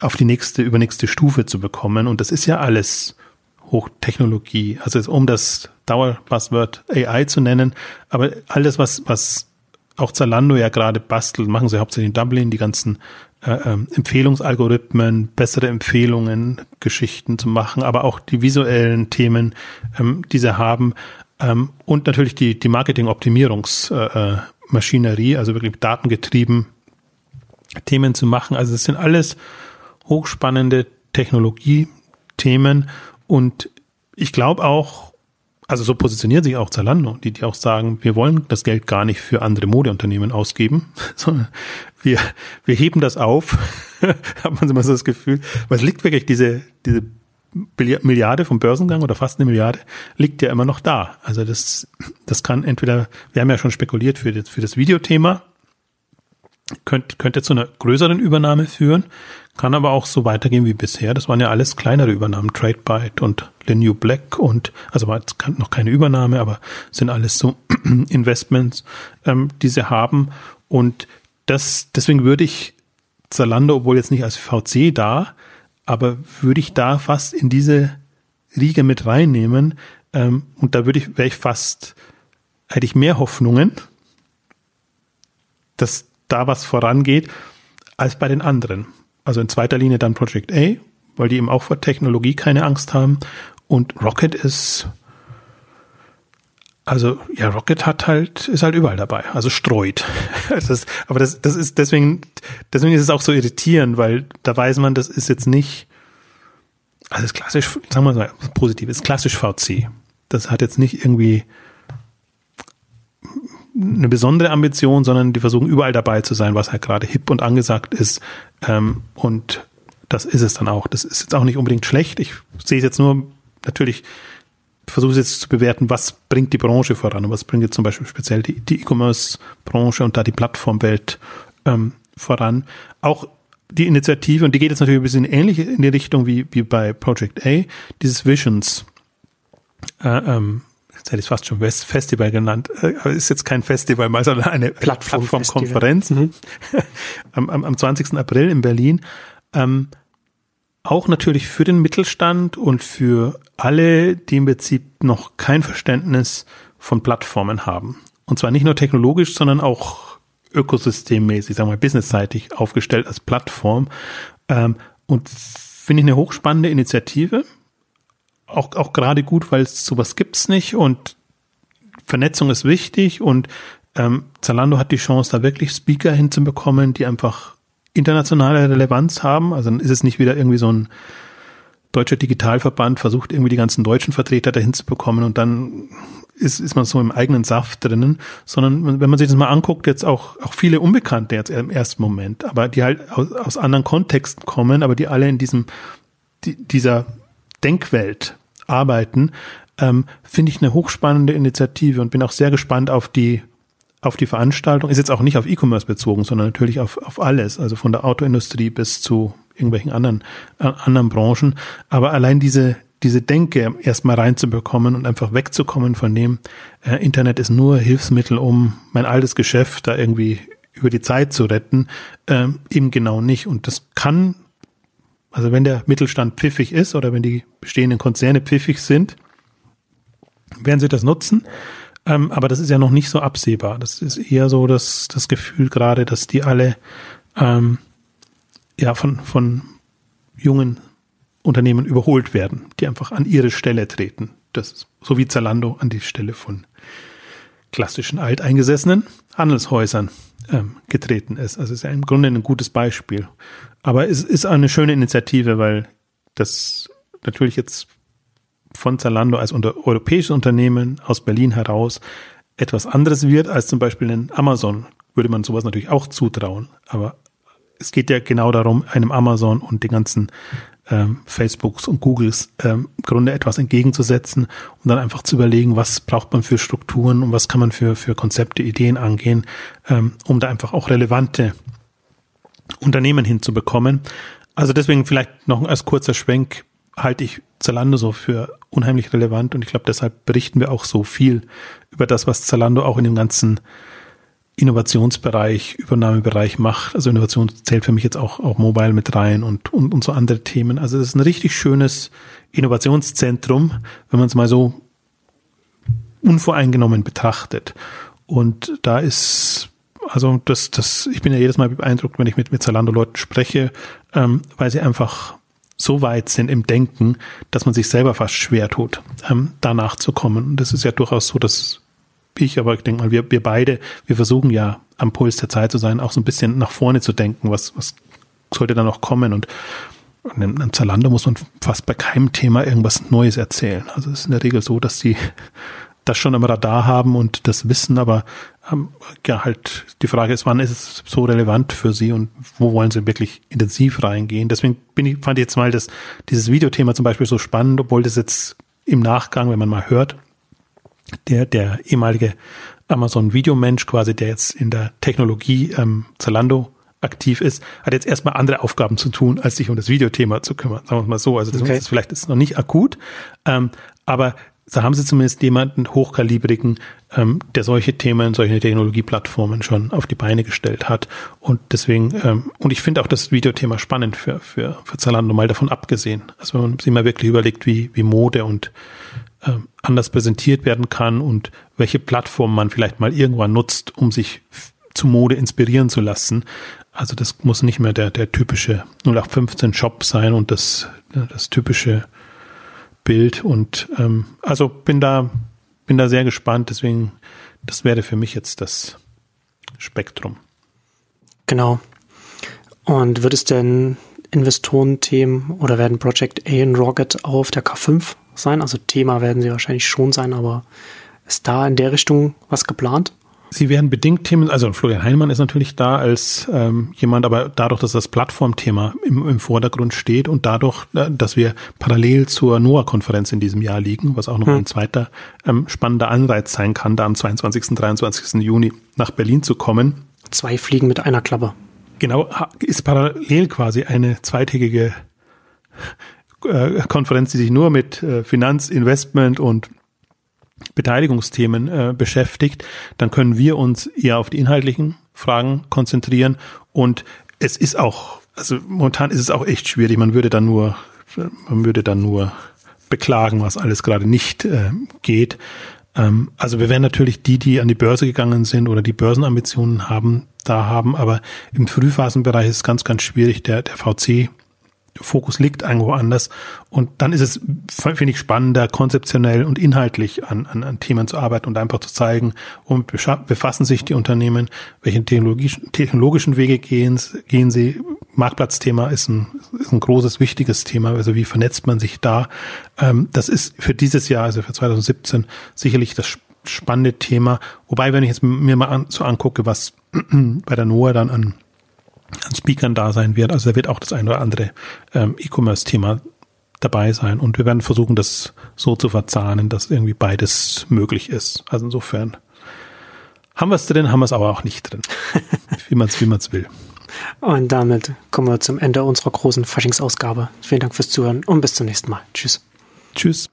[SPEAKER 2] auf die nächste, übernächste Stufe zu bekommen. Und das ist ja alles Hochtechnologie. Also um das Dauerbuzzword AI zu nennen, aber alles, was, was auch Zalando ja gerade bastelt, machen sie hauptsächlich in Dublin, die ganzen äh, äh, Empfehlungsalgorithmen, bessere Empfehlungen, Geschichten zu machen, aber auch die visuellen Themen, ähm, die sie haben ähm, und natürlich die, die Marketing-Optimierungsmaschinerie, äh, also wirklich datengetrieben Themen zu machen. Also es sind alles hochspannende Technologie-Themen und ich glaube auch, also so positioniert sich auch Zalando, die, die auch sagen, wir wollen das Geld gar nicht für andere Modeunternehmen ausgeben, sondern wir, wir heben das auf, hat man immer so das Gefühl, weil es liegt wirklich diese, diese Milliarde vom Börsengang oder fast eine Milliarde liegt ja immer noch da. Also das, das kann entweder, wir haben ja schon spekuliert für das, für das Videothema, könnte, könnte zu einer größeren Übernahme führen, kann aber auch so weitergehen wie bisher. Das waren ja alles kleinere Übernahmen, TradeByte und New Black und, also war jetzt noch keine Übernahme, aber sind alles so Investments, ähm, die sie haben. Und das, deswegen würde ich Zalando, obwohl jetzt nicht als VC da, aber würde ich da fast in diese Riege mit reinnehmen. Ähm, und da würde ich, wäre ich fast, hätte ich mehr Hoffnungen, dass da was vorangeht, als bei den anderen. Also in zweiter Linie dann Project A, weil die eben auch vor Technologie keine Angst haben. Und Rocket ist, also ja, Rocket hat halt, ist halt überall dabei, also streut. Das, aber das, das ist deswegen, deswegen ist es auch so irritierend, weil da weiß man, das ist jetzt nicht, also ist klassisch, sagen wir mal positiv, ist klassisch VC. Das hat jetzt nicht irgendwie eine besondere Ambition, sondern die versuchen überall dabei zu sein, was halt gerade hip und angesagt ist. Ähm, und das ist es dann auch. Das ist jetzt auch nicht unbedingt schlecht. Ich sehe es jetzt nur, natürlich versuche jetzt zu bewerten, was bringt die Branche voran und was bringt jetzt zum Beispiel speziell die, die E-Commerce-Branche und da die Plattformwelt ähm, voran. Auch die Initiative, und die geht jetzt natürlich ein bisschen ähnlich in die Richtung wie, wie bei Project A, dieses Visions, äh, ähm, jetzt hätte ich es fast schon Festival genannt, äh, aber ist jetzt kein Festival, sondern eine Plattformkonferenz Plattform mhm. am, am, am 20. April in Berlin. Ähm, auch natürlich für den Mittelstand und für alle, die im Prinzip noch kein Verständnis von Plattformen haben. Und zwar nicht nur technologisch, sondern auch ökosystemmäßig, sagen wir mal, businessseitig aufgestellt als Plattform. Ähm, und finde ich eine hochspannende Initiative auch, auch gerade gut, weil es sowas gibt's nicht und Vernetzung ist wichtig und ähm, Zalando hat die Chance, da wirklich Speaker hinzubekommen, die einfach internationale Relevanz haben. Also dann ist es nicht wieder irgendwie so ein deutscher Digitalverband versucht irgendwie die ganzen deutschen Vertreter dahin zu bekommen und dann ist, ist man so im eigenen Saft drinnen, sondern wenn man sich das mal anguckt, jetzt auch, auch viele Unbekannte jetzt im ersten Moment, aber die halt aus, aus anderen Kontexten kommen, aber die alle in diesem, die, dieser Denkwelt arbeiten, ähm, finde ich eine hochspannende Initiative und bin auch sehr gespannt auf die auf die Veranstaltung. Ist jetzt auch nicht auf E-Commerce bezogen, sondern natürlich auf, auf alles, also von der Autoindustrie bis zu irgendwelchen anderen, äh, anderen Branchen. Aber allein diese, diese Denke erstmal reinzubekommen und einfach wegzukommen von dem, äh, Internet ist nur Hilfsmittel, um mein altes Geschäft da irgendwie über die Zeit zu retten, äh, eben genau nicht. Und das kann also wenn der Mittelstand pfiffig ist oder wenn die bestehenden Konzerne pfiffig sind, werden sie das nutzen. Ähm, aber das ist ja noch nicht so absehbar. Das ist eher so das, das Gefühl gerade, dass die alle ähm, ja von, von jungen Unternehmen überholt werden, die einfach an ihre Stelle treten. Das so wie Zalando an die Stelle von klassischen alteingesessenen Handelshäusern ähm, getreten ist. Also es ist ja im Grunde ein gutes Beispiel. Aber es ist eine schöne Initiative, weil das natürlich jetzt von Zalando als unter europäisches Unternehmen aus Berlin heraus etwas anderes wird als zum Beispiel in Amazon. Würde man sowas natürlich auch zutrauen. Aber es geht ja genau darum, einem Amazon und den ganzen ähm, Facebooks und Googles ähm, im Grunde etwas entgegenzusetzen und dann einfach zu überlegen, was braucht man für Strukturen und was kann man für, für Konzepte, Ideen angehen, ähm, um da einfach auch relevante Unternehmen hinzubekommen. Also deswegen vielleicht noch als kurzer Schwenk halte ich Zalando so für unheimlich relevant und ich glaube, deshalb berichten wir auch so viel über das, was Zalando auch in dem ganzen Innovationsbereich, Übernahmebereich macht. Also Innovation zählt für mich jetzt auch, auch Mobile mit rein und, und, und so andere Themen. Also es ist ein richtig schönes Innovationszentrum, wenn man es mal so unvoreingenommen betrachtet. Und da ist also das, das, ich bin ja jedes Mal beeindruckt, wenn ich mit, mit Zalando-Leuten spreche, ähm, weil sie einfach so weit sind im Denken, dass man sich selber fast schwer tut, ähm, danach zu kommen. Und das ist ja durchaus so, dass ich, aber ich denke mal, wir, wir beide, wir versuchen ja am Puls der Zeit zu sein, auch so ein bisschen nach vorne zu denken, was, was sollte da noch kommen. Und einem Zalando muss man fast bei keinem Thema irgendwas Neues erzählen. Also es ist in der Regel so, dass sie das schon im Radar haben und das wissen, aber ähm, ja halt die Frage ist, wann ist es so relevant für sie und wo wollen sie wirklich intensiv reingehen? Deswegen bin ich, fand ich jetzt mal das, dieses Videothema zum Beispiel so spannend, obwohl das jetzt im Nachgang, wenn man mal hört, der, der ehemalige Amazon-Videomensch quasi, der jetzt in der Technologie ähm, Zalando aktiv ist, hat jetzt erstmal andere Aufgaben zu tun, als sich um das Videothema zu kümmern. Sagen wir mal so. Also das okay. ist vielleicht ist noch nicht akut, ähm, aber da haben sie zumindest jemanden hochkalibrigen, ähm, der solche Themen, solche Technologieplattformen schon auf die Beine gestellt hat. Und deswegen, ähm, und ich finde auch das Videothema spannend für, für, für Zalando, mal davon abgesehen. Also wenn man sich mal wirklich überlegt, wie, wie Mode und ähm, anders präsentiert werden kann und welche Plattform man vielleicht mal irgendwann nutzt, um sich zu Mode inspirieren zu lassen. Also das muss nicht mehr der, der typische 0815 Shop sein und das, das typische Bild. Und ähm, also bin da, bin da sehr gespannt. Deswegen, das wäre für mich jetzt das Spektrum.
[SPEAKER 1] Genau. Und wird es denn Investorenthemen oder werden Project A und Rocket auf der K5 sein? Also Thema werden sie wahrscheinlich schon sein, aber ist da in der Richtung was geplant?
[SPEAKER 2] Sie werden bedingt Themen, also Florian Heinemann ist natürlich da als ähm, jemand, aber dadurch, dass das Plattformthema im, im Vordergrund steht und dadurch, äh, dass wir parallel zur NOAA-Konferenz in diesem Jahr liegen, was auch noch hm. ein zweiter ähm, spannender Anreiz sein kann, da am 22. 23. Juni nach Berlin zu kommen.
[SPEAKER 1] Zwei Fliegen mit einer Klappe.
[SPEAKER 2] Genau, ist parallel quasi eine zweitägige Konferenz, die sich nur mit äh, Finanz, Investment und Beteiligungsthemen äh, beschäftigt, dann können wir uns eher auf die inhaltlichen Fragen konzentrieren. Und es ist auch, also momentan ist es auch echt schwierig. Man würde dann nur, man würde dann nur beklagen, was alles gerade nicht äh, geht. Ähm, also wir werden natürlich die, die an die Börse gegangen sind oder die Börsenambitionen haben, da haben, aber im Frühphasenbereich ist es ganz, ganz schwierig. Der, der VC Fokus liegt irgendwo anders. Und dann ist es, finde ich, spannender, konzeptionell und inhaltlich an, an, an Themen zu arbeiten und einfach zu zeigen, womit befassen sich die Unternehmen, welchen technologischen, technologischen Wege gehen, gehen sie. Marktplatzthema ist ein, ist ein großes, wichtiges Thema. Also wie vernetzt man sich da? Ähm, das ist für dieses Jahr, also für 2017, sicherlich das spannende Thema. Wobei, wenn ich jetzt mir mal an, so angucke, was bei der NOAA dann an an Speakern da sein wird. Also da wird auch das eine oder andere ähm, E-Commerce-Thema dabei sein. Und wir werden versuchen, das so zu verzahnen, dass irgendwie beides möglich ist. Also insofern haben wir es drin, haben wir es aber auch nicht drin. wie man es wie man's will.
[SPEAKER 1] Und damit kommen wir zum Ende unserer großen Faschingsausgabe. Vielen Dank fürs Zuhören und bis zum nächsten Mal. Tschüss.
[SPEAKER 2] Tschüss.